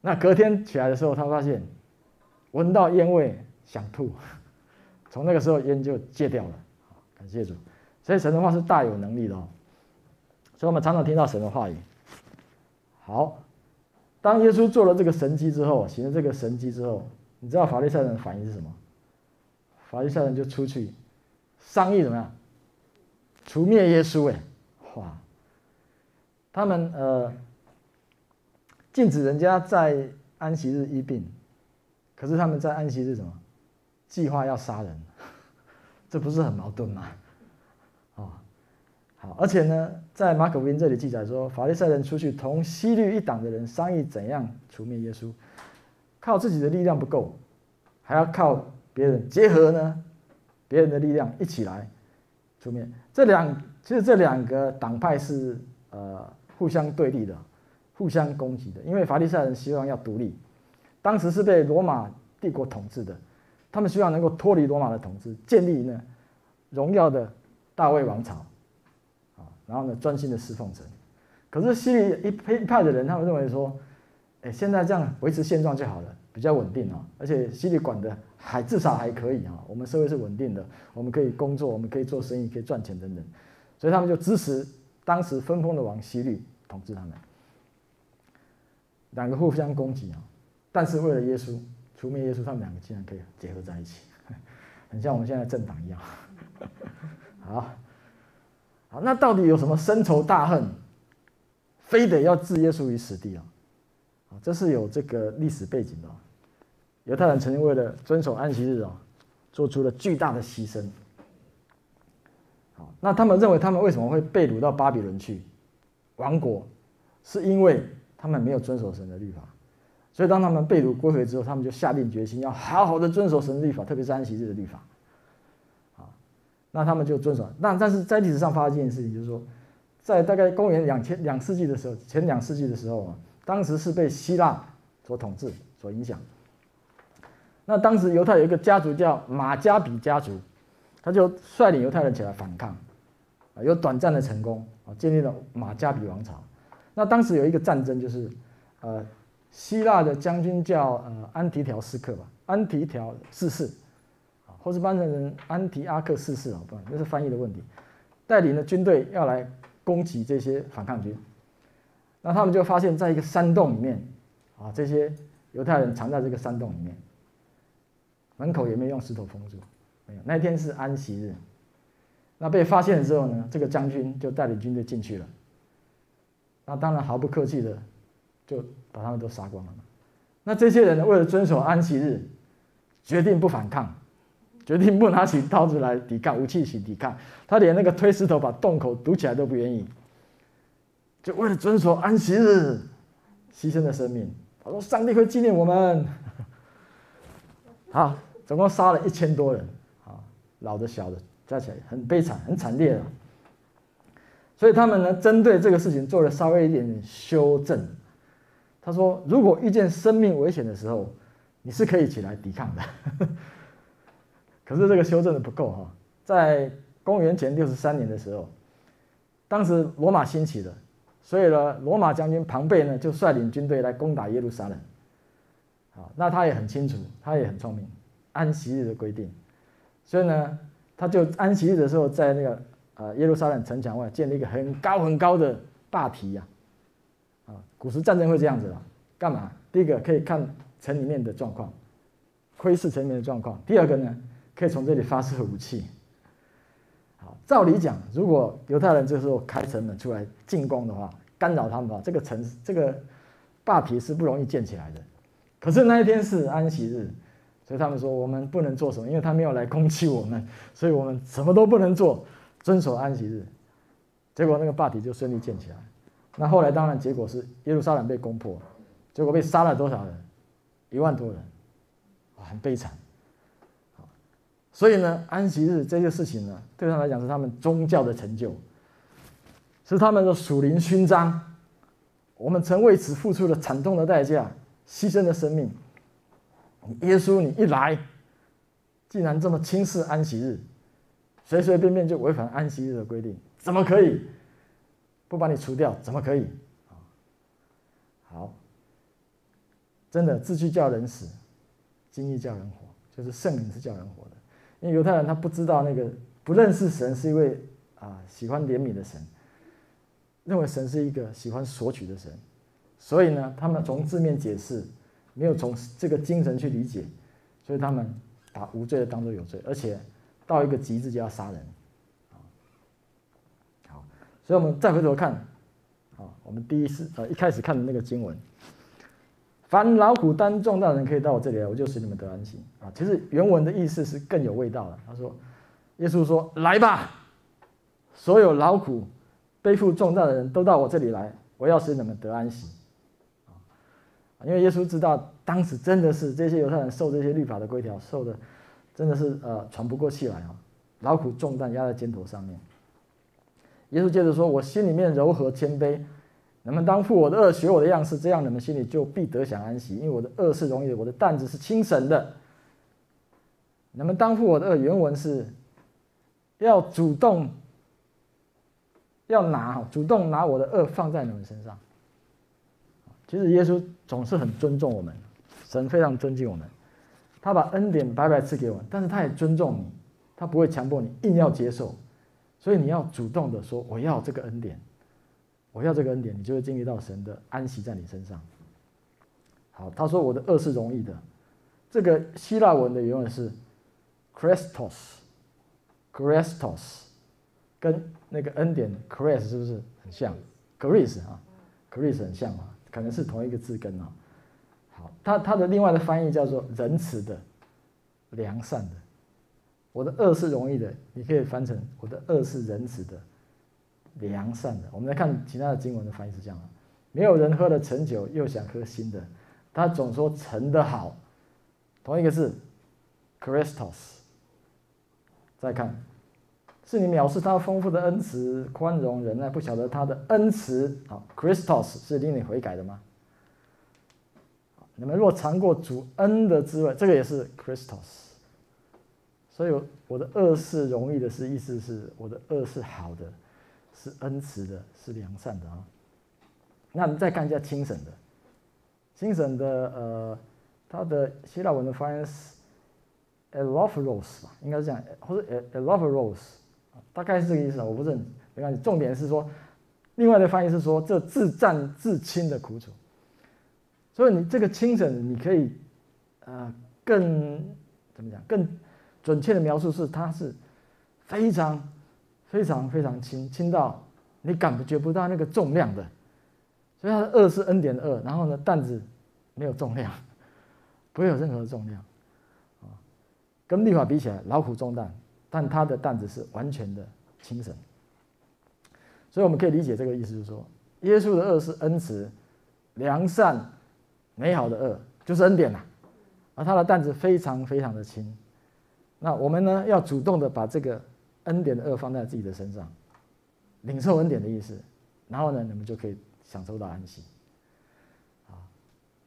那隔天起来的时候，他发现闻到烟味想吐，从那个时候烟就戒掉了。感谢主，所以神的话是大有能力的哦。所以我们常常听到神的话语。好，当耶稣做了这个神迹之后，行了这个神迹之后。你知道法利赛人的反应是什么？法利赛人就出去商议怎么样除灭耶稣？哎，哇！他们呃禁止人家在安息日医病，可是他们在安息日什么计划要杀人？这不是很矛盾吗？啊，好，而且呢，在马可福音这里记载说，法利赛人出去同希律一党的人商议怎样除灭耶稣。靠自己的力量不够，还要靠别人结合呢，别人的力量一起来出面。这两其实这两个党派是呃互相对立的，互相攻击的。因为法利赛人希望要独立，当时是被罗马帝国统治的，他们希望能够脱离罗马的统治，建立呢荣耀的大卫王朝，啊，然后呢专心的侍奉神。可是希律一一派的人，他们认为说。哎，现在这样维持现状就好了，比较稳定啊，而且希律管的还至少还可以啊。我们社会是稳定的，我们可以工作，我们可以做生意，可以赚钱等等，所以他们就支持当时分封的王希律统治他们。两个互相攻击啊，但是为了耶稣，除灭耶稣，他们两个竟然可以结合在一起，很像我们现在政党一样。好，好，那到底有什么深仇大恨，非得要置耶稣于死地啊？这是有这个历史背景的。犹太人曾经为了遵守安息日啊，做出了巨大的牺牲。好，那他们认为他们为什么会被掳到巴比伦去亡国，是因为他们没有遵守神的律法。所以当他们被掳归回之后，他们就下定决心要好好的遵守神的律法，特别是安息日的律法。啊，那他们就遵守。那但是在历史上发生一件事情，就是说，在大概公元两千两世纪的时候，前两世纪的时候啊。当时是被希腊所统治、所影响。那当时犹太有一个家族叫马加比家族，他就率领犹太人起来反抗，啊，有短暂的成功啊，建立了马加比王朝。那当时有一个战争，就是呃，希腊的将军叫呃安提条斯克吧，安提条四世，啊，或是翻译成安提阿克四世啊，不，那是翻译的问题，带领的军队要来攻击这些反抗军。那他们就发现，在一个山洞里面，啊，这些犹太人藏在这个山洞里面，门口也没有用石头封住，没有。那天是安息日，那被发现的时候呢，这个将军就带领军队进去了，那当然毫不客气的就把他们都杀光了。那这些人呢，为了遵守安息日，决定不反抗。决定不拿起刀子来抵抗，武器起抵抗，他连那个推石头把洞口堵起来都不愿意，就为了遵守安息日，牺牲了生命。他说：“上帝会纪念我们。”好，总共杀了一千多人，啊，老的小的加起来很悲惨，很惨烈了。所以他们呢，针对这个事情做了稍微一点修正。他说：“如果遇见生命危险的时候，你是可以起来抵抗的。”可是这个修正的不够哈，在公元前六十三年的时候，当时罗马兴起的，所以呢，罗马将军庞贝呢就率领军队来攻打耶路撒冷。好，那他也很清楚，他也很聪明，安息日的规定，所以呢，他就安息日的时候在那个呃耶路撒冷城墙外建了一个很高很高的坝堤呀，啊，啊古时战争会这样子的，干嘛？第一个可以看城里面的状况，窥视城里面的状况；第二个呢？可以从这里发射武器。好，照理讲，如果犹太人这时候开城门出来进攻的话，干扰他们的话，这个城这个霸体是不容易建起来的。可是那一天是安息日，所以他们说我们不能做什么，因为他没有来攻击我们，所以我们什么都不能做，遵守安息日。结果那个霸体就顺利建起来。那后来当然结果是耶路撒冷被攻破，结果被杀了多少人？一万多人，很悲惨。所以呢，安息日这些事情呢，对他们来讲是他们宗教的成就，是他们的属灵勋章。我们曾为此付出了惨痛的代价，牺牲了生命。耶稣，你一来，竟然这么轻视安息日，随随便便就违反安息日的规定，怎么可以？不把你除掉，怎么可以？啊好，真的，秩序叫人死，经义叫人活，就是圣灵是叫人活的。因为犹太人他不知道那个不认识神是一位啊喜欢怜悯的神，认为神是一个喜欢索取的神，所以呢，他们从字面解释，没有从这个精神去理解，所以他们把无罪的当作有罪，而且到一个极致就要杀人。所以我们再回头看，啊，我们第一次呃一开始看的那个经文。凡劳苦担重担的人，可以到我这里来，我就使你们得安息啊！其实原文的意思是更有味道的。他说：“耶稣说，来吧，所有劳苦背负重担的人都到我这里来，我要使你们得安息。”啊，因为耶稣知道当时真的是这些犹太人受这些律法的规条，受的真的是呃喘不过气来啊，劳苦重担压在肩头上面。耶稣接着说：“我心里面柔和谦卑。”你们当负我的轭，学我的样式，这样你们心里就必得享安息。因为我的轭是容易的，我的担子是轻省的。你们当负我的轭，原文是要主动要拿，主动拿我的轭放在你们身上。其实耶稣总是很尊重我们，神非常尊敬我们，他把恩典白白赐给我们，但是他也尊重你，他不会强迫你硬要接受，所以你要主动的说我要这个恩典。我要这个恩典，你就会经历到神的安息在你身上。好，他说我的恶是容易的，这个希腊文的原文是 Christos，Christos，跟那个恩典 Christ 是不是很像？Grace 啊，Grace 很像啊，可能是同一个字根啊。好，他他的另外的翻译叫做仁慈的、良善的。我的恶是容易的，你可以翻成我的恶是仁慈的。良善的，我们来看其他的经文的翻译是这样的：没有人喝了陈酒又想喝新的，他总说陈的好。同一个字，Christos。再看，是你藐视他丰富的恩慈、宽容、忍耐，不晓得他的恩慈。好，Christos 是令你悔改的吗？你们若尝过主恩的滋味，这个也是 Christos。所以我的恶是容易的，是意思是我的恶是好的。是恩慈的，是良善的啊。那我们再看一下轻省的，轻省的呃，它的希腊文的发音是 elophoros 吧，应该是这样，或者 elophoros，大概是这个意思啊，我不是很没关系。重点是说，另外的翻译是说，这自战自轻的苦楚。所以你这个轻省，你可以呃更怎么讲？更准确的描述是，它是非常非常非常轻，轻到你感觉不到那个重量的。所以它的轭是恩典的，然后呢，担子没有重量，不会有任何重量啊。跟律法比起来，老虎重担，但它的担子是完全的轻省。所以我们可以理解这个意思，就是说，耶稣的恶是恩慈、良善、美好的恶，就是恩典呐。而他的担子非常非常的轻。那我们呢，要主动的把这个恩典的轭放在自己的身上，领受恩典的意思，然后呢，你们就可以享受到安息。啊，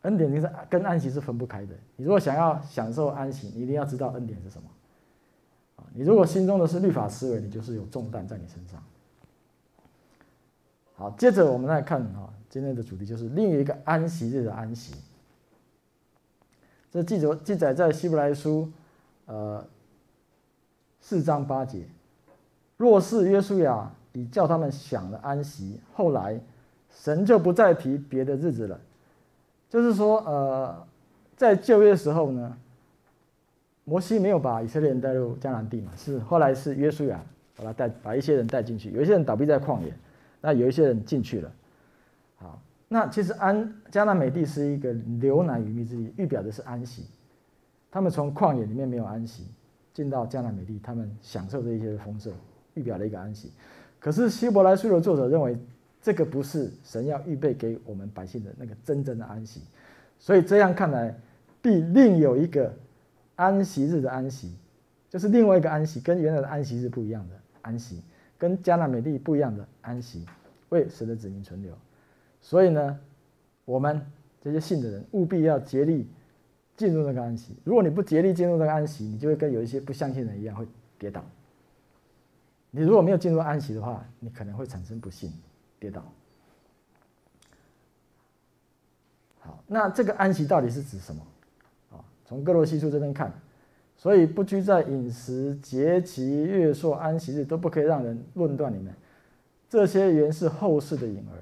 恩典其实跟安息是分不开的。你如果想要享受安息，你一定要知道恩典是什么。啊，你如果心中的是律法思维，你就是有重担在你身上。好，接着我们来看啊，今天的主题就是另一个安息日的安息。这记载记载在希伯来书，呃，四章八节。若是约书亚已叫他们享了安息，后来神就不再提别的日子了。就是说，呃，在旧约时候呢，摩西没有把以色列人带入迦南地嘛，是后来是约书亚把他带把一些人带进去，有一些人倒闭在旷野。那有一些人进去了，好，那其实安迦南美地是一个流奶与蜜之地，预表的是安息。他们从旷野里面没有安息，进到迦南美地，他们享受这一些丰盛，预表了一个安息。可是希伯来书的作者认为，这个不是神要预备给我们百姓的那个真正的安息，所以这样看来，必另有一个安息日的安息，就是另外一个安息，跟原来的安息日不一样的安息。跟迦南美地不一样的安息，为神的子民存留。所以呢，我们这些信的人务必要竭力进入那个安息。如果你不竭力进入那个安息，你就会跟有一些不相信的人一样会跌倒。你如果没有进入安息的话，你可能会产生不幸，跌倒。好，那这个安息到底是指什么？啊，从歌罗西书这边看。所以不拘在饮食、节期、月朔、安息日，都不可以让人论断你们。这些原是后世的影儿，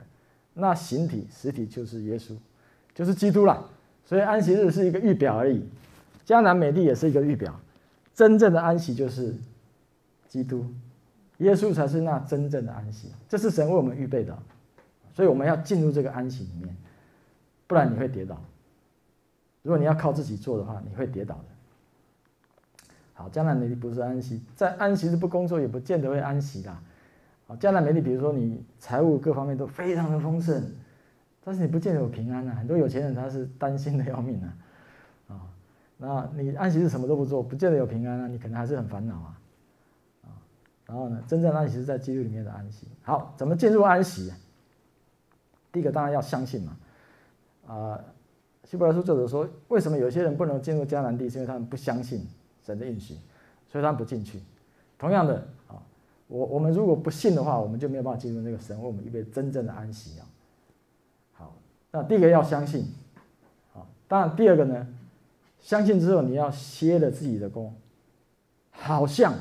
那形体实体就是耶稣，就是基督了。所以安息日是一个预表而已，迦南美地也是一个预表。真正的安息就是基督，耶稣才是那真正的安息。这是神为我们预备的，所以我们要进入这个安息里面，不然你会跌倒。如果你要靠自己做的话，你会跌倒的。好，迦南美地不是安息，在安息日不工作也不见得会安息啦。好，迦南美地，比如说你财务各方面都非常的丰盛，但是你不见得有平安啊。很多有钱人他是担心的要命啊。啊，那你安息日什么都不做，不见得有平安啊，你可能还是很烦恼啊。啊，然后呢，真正安息是在基督里面的安息。好，怎么进入安息？第一个当然要相信嘛。啊，希伯来书作者说，为什么有些人不能进入迦南地？是因为他们不相信。神的应许，所以他们不进去。同样的啊，我我们如果不信的话，我们就没有办法进入那个神为我们预备真正的安息啊。那第一个要相信，好，当然第二个呢，相信之后你要歇了自己的功，好像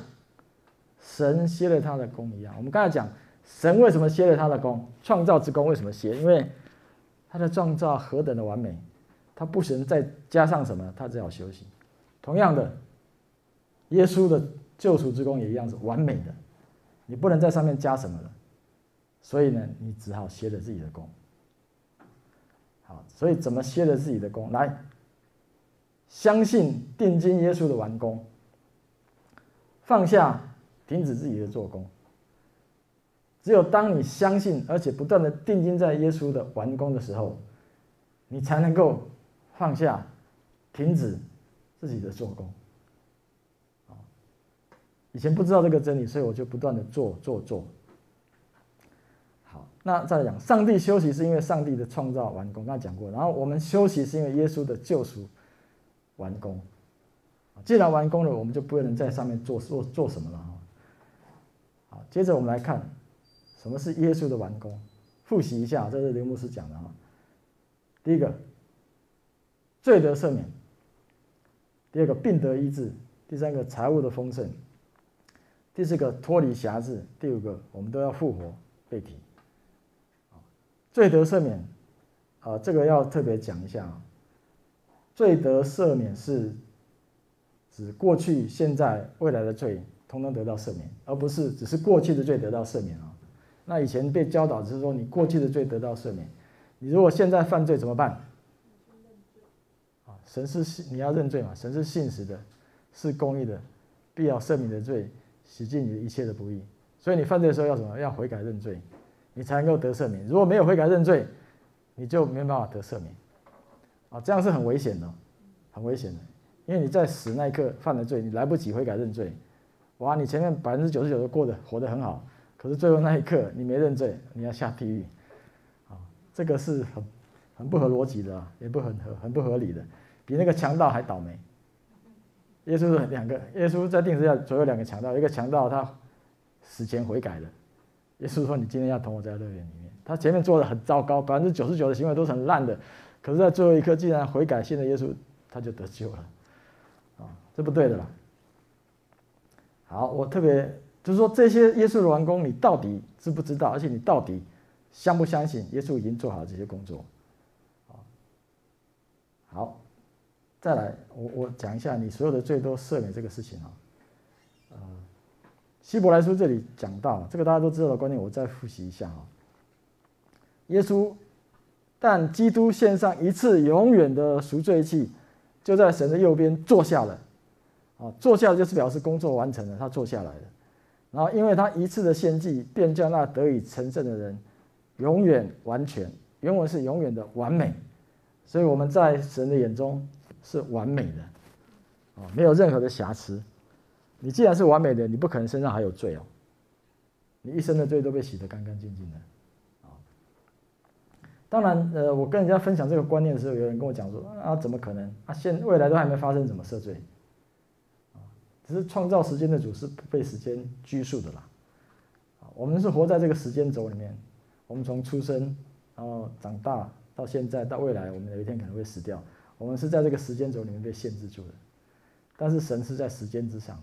神歇了他的功一样。我们刚才讲，神为什么歇了他的功？创造之功为什么歇？因为他的创造何等的完美，他不行再加上什么，他只好休息。同样的。耶稣的救赎之功也一样是完美的，你不能在上面加什么了，所以呢，你只好歇了自己的功。好，所以怎么歇了自己的功？来，相信定睛耶稣的完工，放下，停止自己的做工。只有当你相信，而且不断的定睛在耶稣的完工的时候，你才能够放下，停止自己的做工。以前不知道这个真理，所以我就不断的做做做。那再讲，上帝休息是因为上帝的创造完工，刚讲过。然后我们休息是因为耶稣的救赎完工。既然完工了，我们就不能在上面做做做什么了。好，接着我们来看，什么是耶稣的完工？复习一下，这是林牧师讲的哈。第一个，罪得赦免；第二个，病得医治；第三个，财务的丰盛。第四个脱离辖制，第五个我们都要复活被提，罪得赦免，呃，这个要特别讲一下啊，罪得赦免是指过去、现在、未来的罪通通得到赦免，而不是只是过去的罪得到赦免啊。那以前被教导只是说你过去的罪得到赦免，你如果现在犯罪怎么办？啊，神是信你要认罪嘛，神是信实的，是公义的，必要赦免的罪，洗净你的一切的不义。所以你犯罪的时候要什么？要悔改认罪，你才能够得赦免。如果没有悔改认罪，你就没办法得赦免。啊，这样是很危险的，很危险的，因为你在死那一刻犯了罪，你来不及悔改认罪，哇，你前面百分之九十九都过得活得很好。可是最后那一刻你没认罪，你要下地狱，啊，这个是很很不合逻辑的，也不很合很不合理的，比那个强盗还倒霉。耶稣是两个，耶稣在定十字架左右两个强盗，一个强盗他死前悔改了，耶稣说，你今天要同我在乐园里面。他前面做的很糟糕，百分之九十九的行为都是很烂的，可是在最后一刻既然悔改信了耶稣，他就得救了，啊，这不对的啦。好，我特别。就是说，这些耶稣的完工，你到底知不知道？而且你到底相不相信耶稣已经做好了这些工作？好，再来，我我讲一下你所有的罪都赦免这个事情啊。希伯来书这里讲到这个大家都知道的观念，我再复习一下啊。耶稣，但基督献上一次永远的赎罪祭，就在神的右边坐下了。啊，坐下就是表示工作完成了，他坐下来了。然后，因为他一次的献祭，便叫那得以成圣的人永远完全。原文是永远的完美，所以我们在神的眼中是完美的，啊，没有任何的瑕疵。你既然是完美的，你不可能身上还有罪哦。你一生的罪都被洗得干干净净的，啊。当然，呃，我跟人家分享这个观念的时候，有人跟我讲说：“啊，怎么可能？啊，现未来都还没发生，怎么赦罪？”只是创造时间的主是被时间拘束的啦，我们是活在这个时间轴里面，我们从出生，然后长大到现在到未来，我们有一天可能会死掉，我们是在这个时间轴里面被限制住的。但是神是在时间之上的，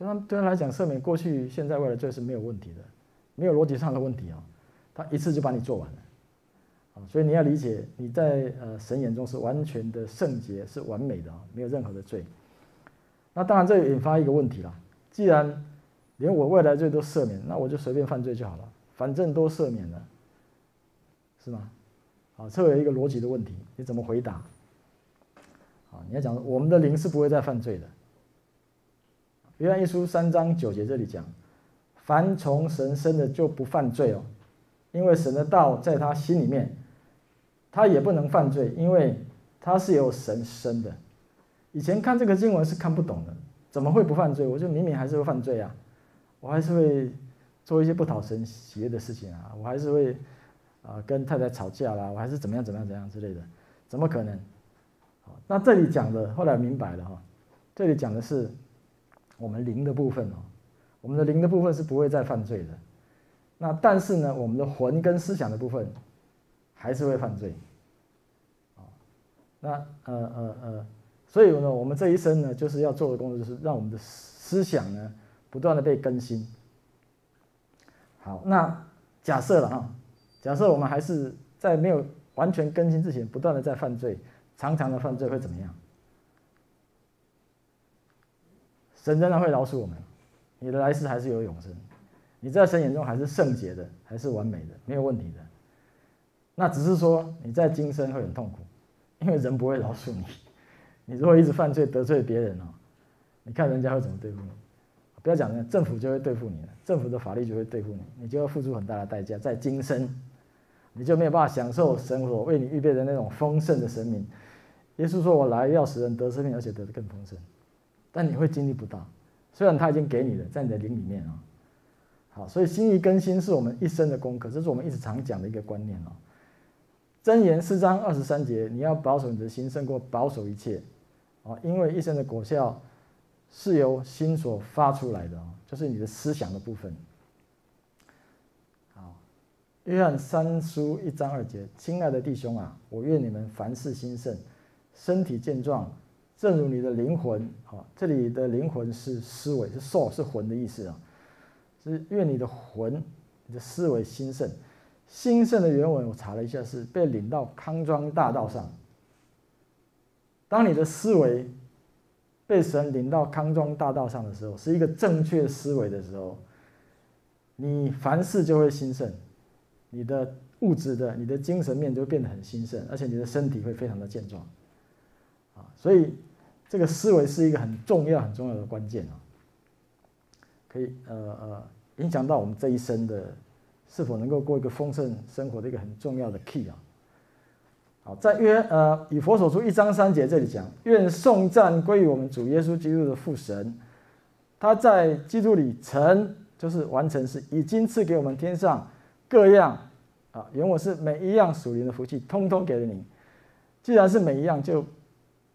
所以他对他来讲，赦免过去、现在、未来罪是没有问题的，没有逻辑上的问题啊，他一次就把你做完了，啊，所以你要理解，你在呃神眼中是完全的圣洁，是完美的啊，没有任何的罪。那当然，这引发一个问题了。既然连我未来罪都赦免，那我就随便犯罪就好了，反正都赦免了，是吗？啊，这有一个逻辑的问题，你怎么回答？啊，你要讲我们的灵是不会再犯罪的。约翰一书三章九节这里讲，凡从神生的就不犯罪哦，因为神的道在他心里面，他也不能犯罪，因为他是由神生的。以前看这个经文是看不懂的，怎么会不犯罪？我就明明还是会犯罪啊，我还是会做一些不讨神喜悦的事情啊，我还是会啊跟太太吵架啦，我还是怎么样怎么样怎样之类的，怎么可能？那这里讲的后来明白了哈，这里讲的是我们灵的部分哦，我们的灵的部分是不会再犯罪的，那但是呢，我们的魂跟思想的部分还是会犯罪，啊那呃呃呃。所以呢，我们这一生呢，就是要做的工作，就是让我们的思想呢，不断的被更新。好，那假设了啊，假设我们还是在没有完全更新之前，不断的在犯罪，常常的犯罪会怎么样？神仍然会饶恕我们，你的来世还是有永生，你在神眼中还是圣洁的，还是完美的，没有问题的。那只是说你在今生会很痛苦，因为人不会饶恕你。你如果一直犯罪得罪别人哦，你看人家会怎么对付你？不要讲了，政府就会对付你了，政府的法律就会对付你，你就要付出很大的代价，在今生，你就没有办法享受神所为你预备的那种丰盛的生命。耶稣说：“我来要使人得生命，而且得的更丰盛。”但你会经历不到，虽然他已经给你了，在你的灵里面啊。好，所以心意更新是我们一生的功课，这是我们一直常讲的一个观念哦。箴言四章二十三节，你要保守你的心，胜过保守一切。哦，因为一生的果效是由心所发出来的哦，就是你的思想的部分。好，约翰三书一章二节，亲爱的弟兄啊，我愿你们凡事兴盛，身体健壮，正如你的灵魂。好，这里的灵魂是思维，是 soul，是魂的意思啊，是愿你的魂，你的思维兴盛，兴盛的原文我查了一下，是被领到康庄大道上。当你的思维被神领到康庄大道上的时候，是一个正确思维的时候，你凡事就会兴盛，你的物质的、你的精神面就会变得很兴盛，而且你的身体会非常的健壮。啊，所以这个思维是一个很重要、很重要的关键啊，可以呃呃影响到我们这一生的是否能够过一个丰盛生活的一个很重要的 key 啊。好，在约呃以佛所书一章三节这里讲，愿颂赞归于我们主耶稣基督的父神，他在基督里成就是完成是已经赐给我们天上各样啊，原我是每一样属灵的福气，通通给了你。既然是每一样，就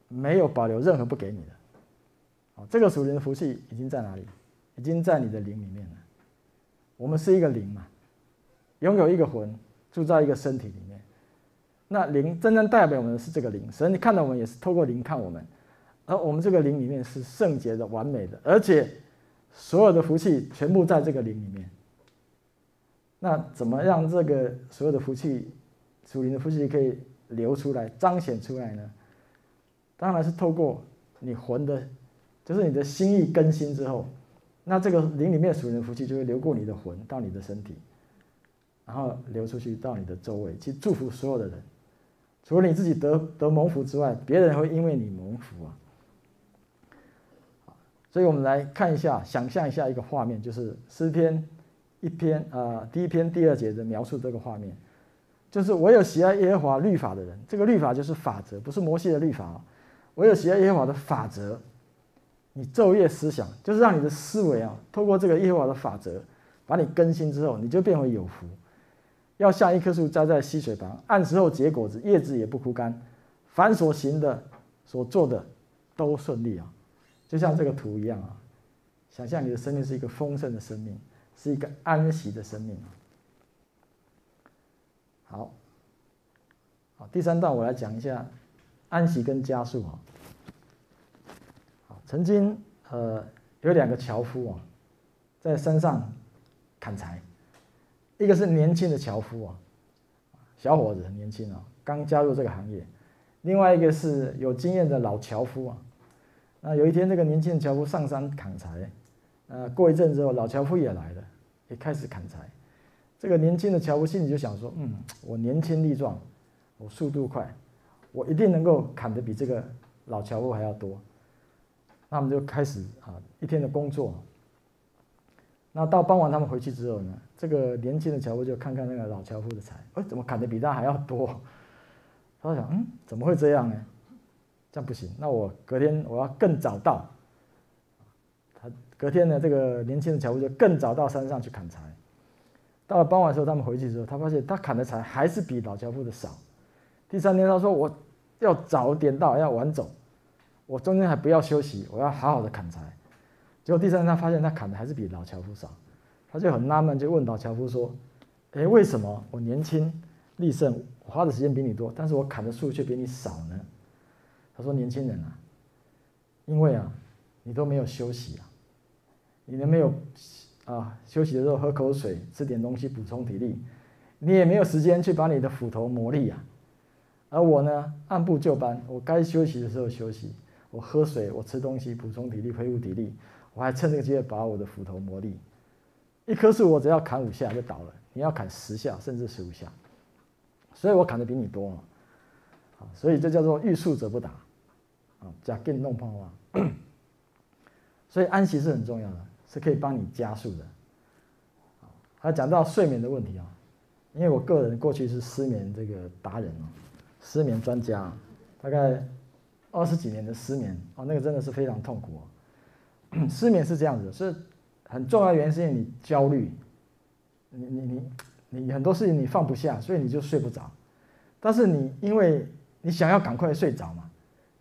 没有保留任何不给你的。啊，这个属灵的福气已经在哪里？已经在你的灵里面了。我们是一个灵嘛，拥有一个魂，住在一个身体里面。那灵真正代表我们的是这个灵，神你看到我们也是透过灵看我们，而我们这个灵里面是圣洁的、完美的，而且所有的福气全部在这个灵里面。那怎么让这个所有的福气、属灵的福气可以流出来、彰显出来呢？当然是透过你魂的，就是你的心意更新之后，那这个灵里面属灵的福气就会流过你的魂到你的身体，然后流出去到你的周围去祝福所有的人。除了你自己得得蒙福之外，别人会因为你蒙福啊。所以我们来看一下，想象一下一个画面，就是诗篇一篇啊、第一篇第二节的描述这个画面，就是唯有喜爱耶和华律法的人，这个律法就是法则，不是摩西的律法。唯有喜爱耶和华的法则，你昼夜思想，就是让你的思维啊，透过这个耶和华的法则，把你更新之后，你就变为有福。要像一棵树栽在溪水旁，按时候结果子，叶子也不枯干，凡所行的、所做的都顺利啊！就像这个图一样啊，想象你的生命是一个丰盛的生命，是一个安息的生命。好，好，第三段我来讲一下安息跟加速啊。曾经呃有两个樵夫啊，在山上砍柴。一个是年轻的樵夫啊，小伙子很年轻啊，刚加入这个行业；另外一个是有经验的老樵夫啊。那有一天，这个年轻的樵夫上山砍柴，呃，过一阵之后，老樵夫也来了，也开始砍柴。这个年轻的樵夫心里就想说：“嗯，我年轻力壮，我速度快，我一定能够砍得比这个老樵夫还要多。”那我们就开始啊，一天的工作。那到傍晚他们回去之后呢，这个年轻的樵夫就看看那个老樵夫的柴，哎，怎么砍得比他还要多？他想，嗯，怎么会这样呢？这样不行，那我隔天我要更早到。他隔天呢，这个年轻的樵夫就更早到山上去砍柴。到了傍晚时候，他们回去之后，他发现他砍的柴还是比老樵夫的少。第三天，他说我要早点到，要晚走，我中间还不要休息，我要好好的砍柴。结果第三天，他发现他砍的还是比老樵夫少，他就很纳闷，就问老樵夫说：“诶，为什么我年轻力盛，我花的时间比你多，但是我砍的树却比你少呢？”他说：“年轻人啊，因为啊，你都没有休息啊，你都没有啊休息的时候喝口水，吃点东西补充体力，你也没有时间去把你的斧头磨利啊。而我呢，按部就班，我该休息的时候休息，我喝水，我吃东西补充体力，恢复体力。”我还趁这个机会把我的斧头磨利。一棵树我只要砍五下就倒了，你要砍十下甚至十五下，所以我砍的比你多嘛。所以这叫做欲速则不达，啊，加更弄胖话。所以安息是很重要的，是可以帮你加速的。还讲到睡眠的问题啊，因为我个人过去是失眠这个达人啊，失眠专家，大概二十几年的失眠啊，那个真的是非常痛苦。失眠是这样子，是很重要的原因，是因为你焦虑，你你你你很多事情你放不下，所以你就睡不着。但是你因为你想要赶快睡着嘛，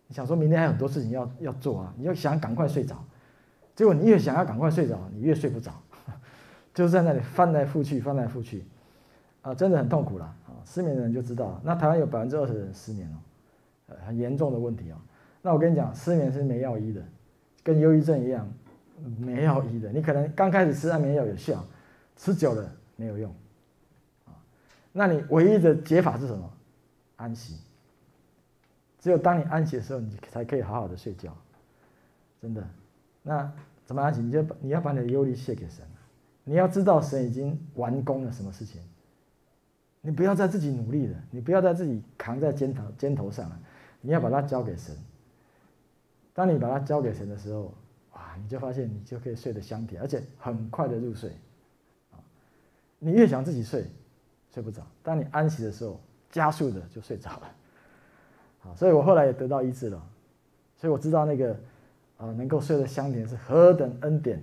你想说明天还有很多事情要要做啊，你要想赶快睡着，结果你越想要赶快睡着，你越睡不着，就在那里翻来覆去，翻来覆去，啊，真的很痛苦了！失眠的人就知道，那台湾有百分之二十的人失眠哦，很严重的问题哦。那我跟你讲，失眠是没药医的。跟忧郁症一样，没药医的。你可能刚开始吃安眠药有效，吃久了没有用，啊。那你唯一的解法是什么？安息。只有当你安息的时候，你才可以好好的睡觉。真的，那怎么安息？你就你要把你的忧虑卸给神。你要知道神已经完工了什么事情。你不要再自己努力了，你不要再自己扛在肩头肩头上了，你要把它交给神。当你把它交给神的时候，哇，你就发现你就可以睡得香甜，而且很快的入睡。啊你越想自己睡，睡不着。当你安息的时候，加速的就睡着了。好，所以我后来也得到医治了。所以我知道那个啊，能够睡得香甜是何等恩典，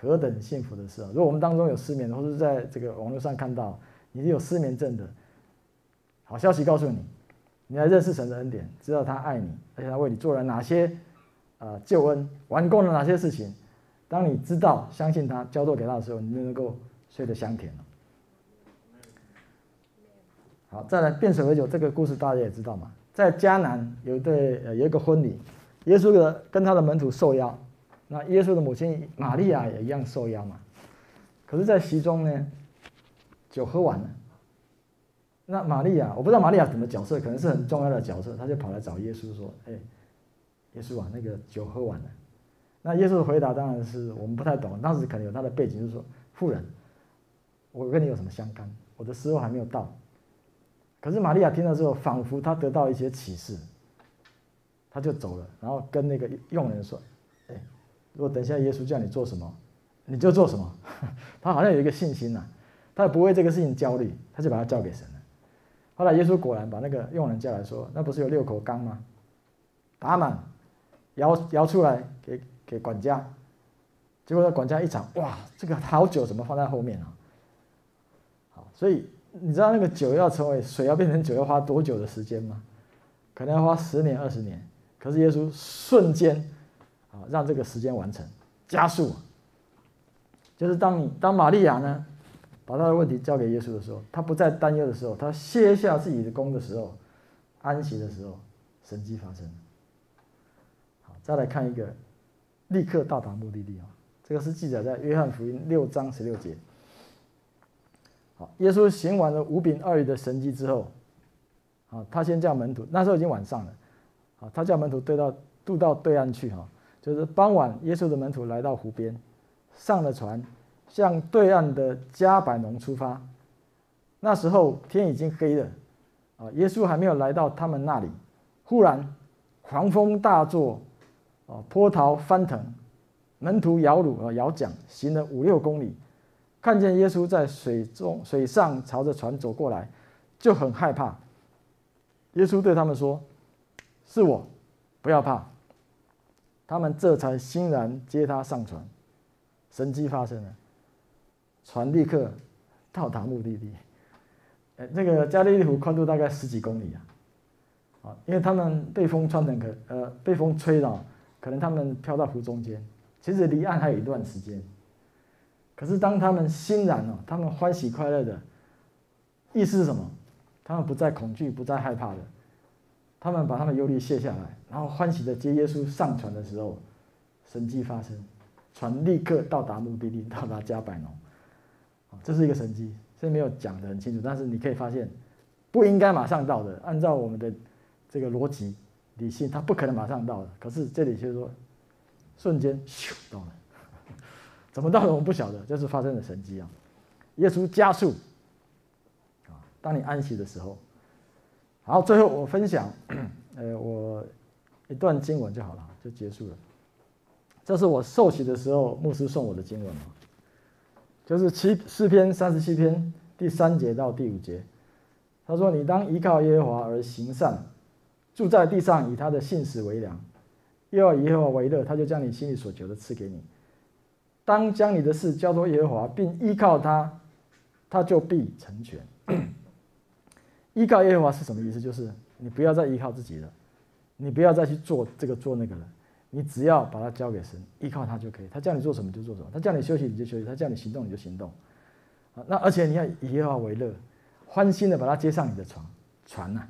何等幸福的事啊！如果我们当中有失眠，或者是在这个网络上看到你是有失眠症的，好消息告诉你，你来认识神的恩典，知道他爱你，而且他为你做了哪些啊救恩，完工了哪些事情。当你知道、相信他、交托给他的时候，你就能够睡得香甜了。好，再来变水为酒这个故事大家也知道嘛，在迦南有一对有一个婚礼，耶稣的跟他的门徒受邀，那耶稣的母亲玛利亚也一样受邀嘛，可是，在席中呢，酒喝完了，那玛利亚我不知道玛利亚什么角色，可能是很重要的角色，他就跑来找耶稣说：“哎，耶稣啊，那个酒喝完了。”那耶稣的回答当然是我们不太懂，当时可能有他的背景，就是说：“妇人，我跟你有什么相干？我的时候还没有到。”可是玛利亚听了之后，仿佛她得到一些启示，她就走了，然后跟那个佣人说：“哎，如果等一下耶稣叫你做什么，你就做什么。” 她好像有一个信心呐、他也不为这个事情焦虑，他就把它交给神了。后来耶稣果然把那个佣人叫来说：“那不是有六口缸吗？打满，摇摇出来给给管家。”结果那管家一尝，哇，这个好酒怎么放在后面啊？好，所以。你知道那个酒要成为水要变成酒要花多久的时间吗？可能要花十年二十年。可是耶稣瞬间啊，让这个时间完成，加速。就是当你当玛利亚呢，把他的问题交给耶稣的时候，他不再担忧的时候，他卸下自己的功的时候，安息的时候，神迹发生了。好，再来看一个，立刻到达目的地啊。这个是记载在约翰福音六章十六节。好，耶稣行完了五饼二鱼的神迹之后，啊，他先叫门徒，那时候已经晚上了，啊，他叫门徒对到渡到对岸去，哈，就是傍晚，耶稣的门徒来到湖边，上了船，向对岸的迦百农出发。那时候天已经黑了，啊，耶稣还没有来到他们那里，忽然狂风大作，啊，波涛翻腾，门徒摇橹啊摇桨，行了五六公里。看见耶稣在水中水上朝着船走过来，就很害怕。耶稣对他们说：“是我，不要怕。”他们这才欣然接他上船。神迹发生了，船立刻到达目的地。哎，那个加利利湖宽度大概十几公里啊，啊，因为他们被风穿的可呃被风吹了，可能他们飘到湖中间，其实离岸还有一段时间。可是当他们欣然了，他们欢喜快乐的意思是什么？他们不再恐惧，不再害怕了。他们把他们忧虑卸下来，然后欢喜的接耶稣上船的时候，神迹发生，船立刻到达目的地，到达加百农。这是一个神迹，这没有讲的很清楚，但是你可以发现，不应该马上到的。按照我们的这个逻辑理性，他不可能马上到的。可是这里就是说，瞬间咻到了。怎么到的我们不晓得，就是发生了神迹啊！耶稣加速啊！当你安息的时候，好，最后我分享，呃，我一段经文就好了，就结束了。这是我受洗的时候牧师送我的经文，就是七诗篇三十七篇第三节到第五节。他说：“你当依靠耶和华而行善，住在地上以他的信实为粮，又要以耶和华为乐，他就将你心里所求的赐给你。”当将你的事交托耶和华，并依靠他，他就必成全。依靠耶和华是什么意思？就是你不要再依靠自己了，你不要再去做这个做那个了，你只要把它交给神，依靠他就可以。他叫你做什么就做什么，他叫你休息你就休息，他叫你行动你就行动。那而且你要以耶和华为乐，欢心的把他接上你的床船呐、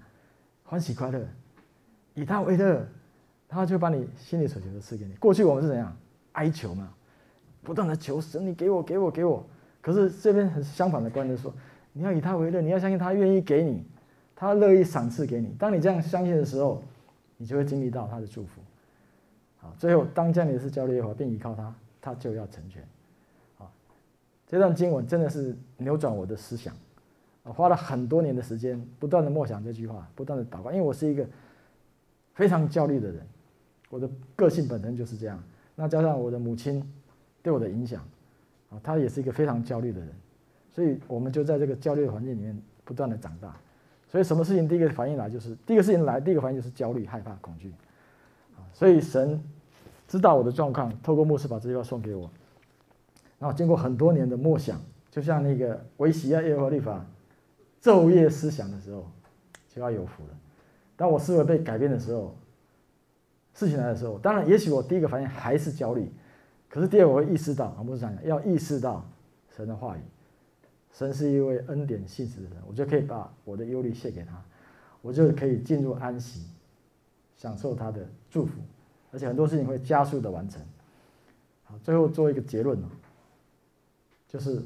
欢喜快乐，以他为乐，他就把你心里所求的赐给你。过去我们是怎样哀求嘛？不断的求神，你给我，给我，给我。可是这边很相反的观念说，你要以他为乐，你要相信他愿意给你，他乐意赏赐给你。当你这样相信的时候，你就会经历到他的祝福。好，最后当将你的事交给耶和华，并依靠他，他就要成全。好，这段经文真的是扭转我的思想。我花了很多年的时间，不断的默想这句话，不断的祷告，因为我是一个非常焦虑的人，我的个性本身就是这样。那加上我的母亲对我的影响，啊，她也是一个非常焦虑的人，所以我们就在这个焦虑的环境里面不断的长大。所以什么事情第一个反应来就是第一个事情来，第一个反应就是焦虑、害怕、恐惧。啊，所以神知道我的状况，透过牧师把这句话送给我，然后经过很多年的默想，就像那个维西亚耶和华律法。昼夜思想的时候，就要有福了。当我思维被改变的时候，事情来的时候，当然，也许我第一个反应还是焦虑，可是第二，我会意识到，啊，不是这样讲，要意识到神的话语，神是一位恩典信实的人，我就可以把我的忧虑卸给他，我就可以进入安息，享受他的祝福，而且很多事情会加速的完成。好，最后做一个结论，就是。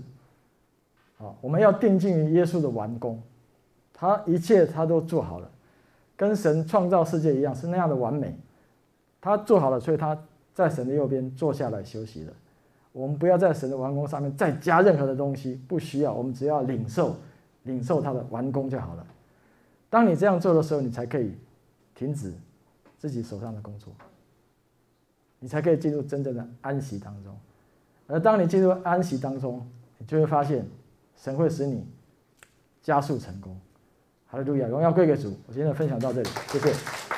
好，我们要定睛于耶稣的完工，他一切他都做好了，跟神创造世界一样，是那样的完美。他做好了，所以他在神的右边坐下来休息了。我们不要在神的完工上面再加任何的东西，不需要，我们只要领受，领受他的完工就好了。当你这样做的时候，你才可以停止自己手上的工作，你才可以进入真正的安息当中。而当你进入安息当中，你就会发现。神会使你加速成功，哈利路亚，荣耀归给主。我今天的分享到这里，谢谢。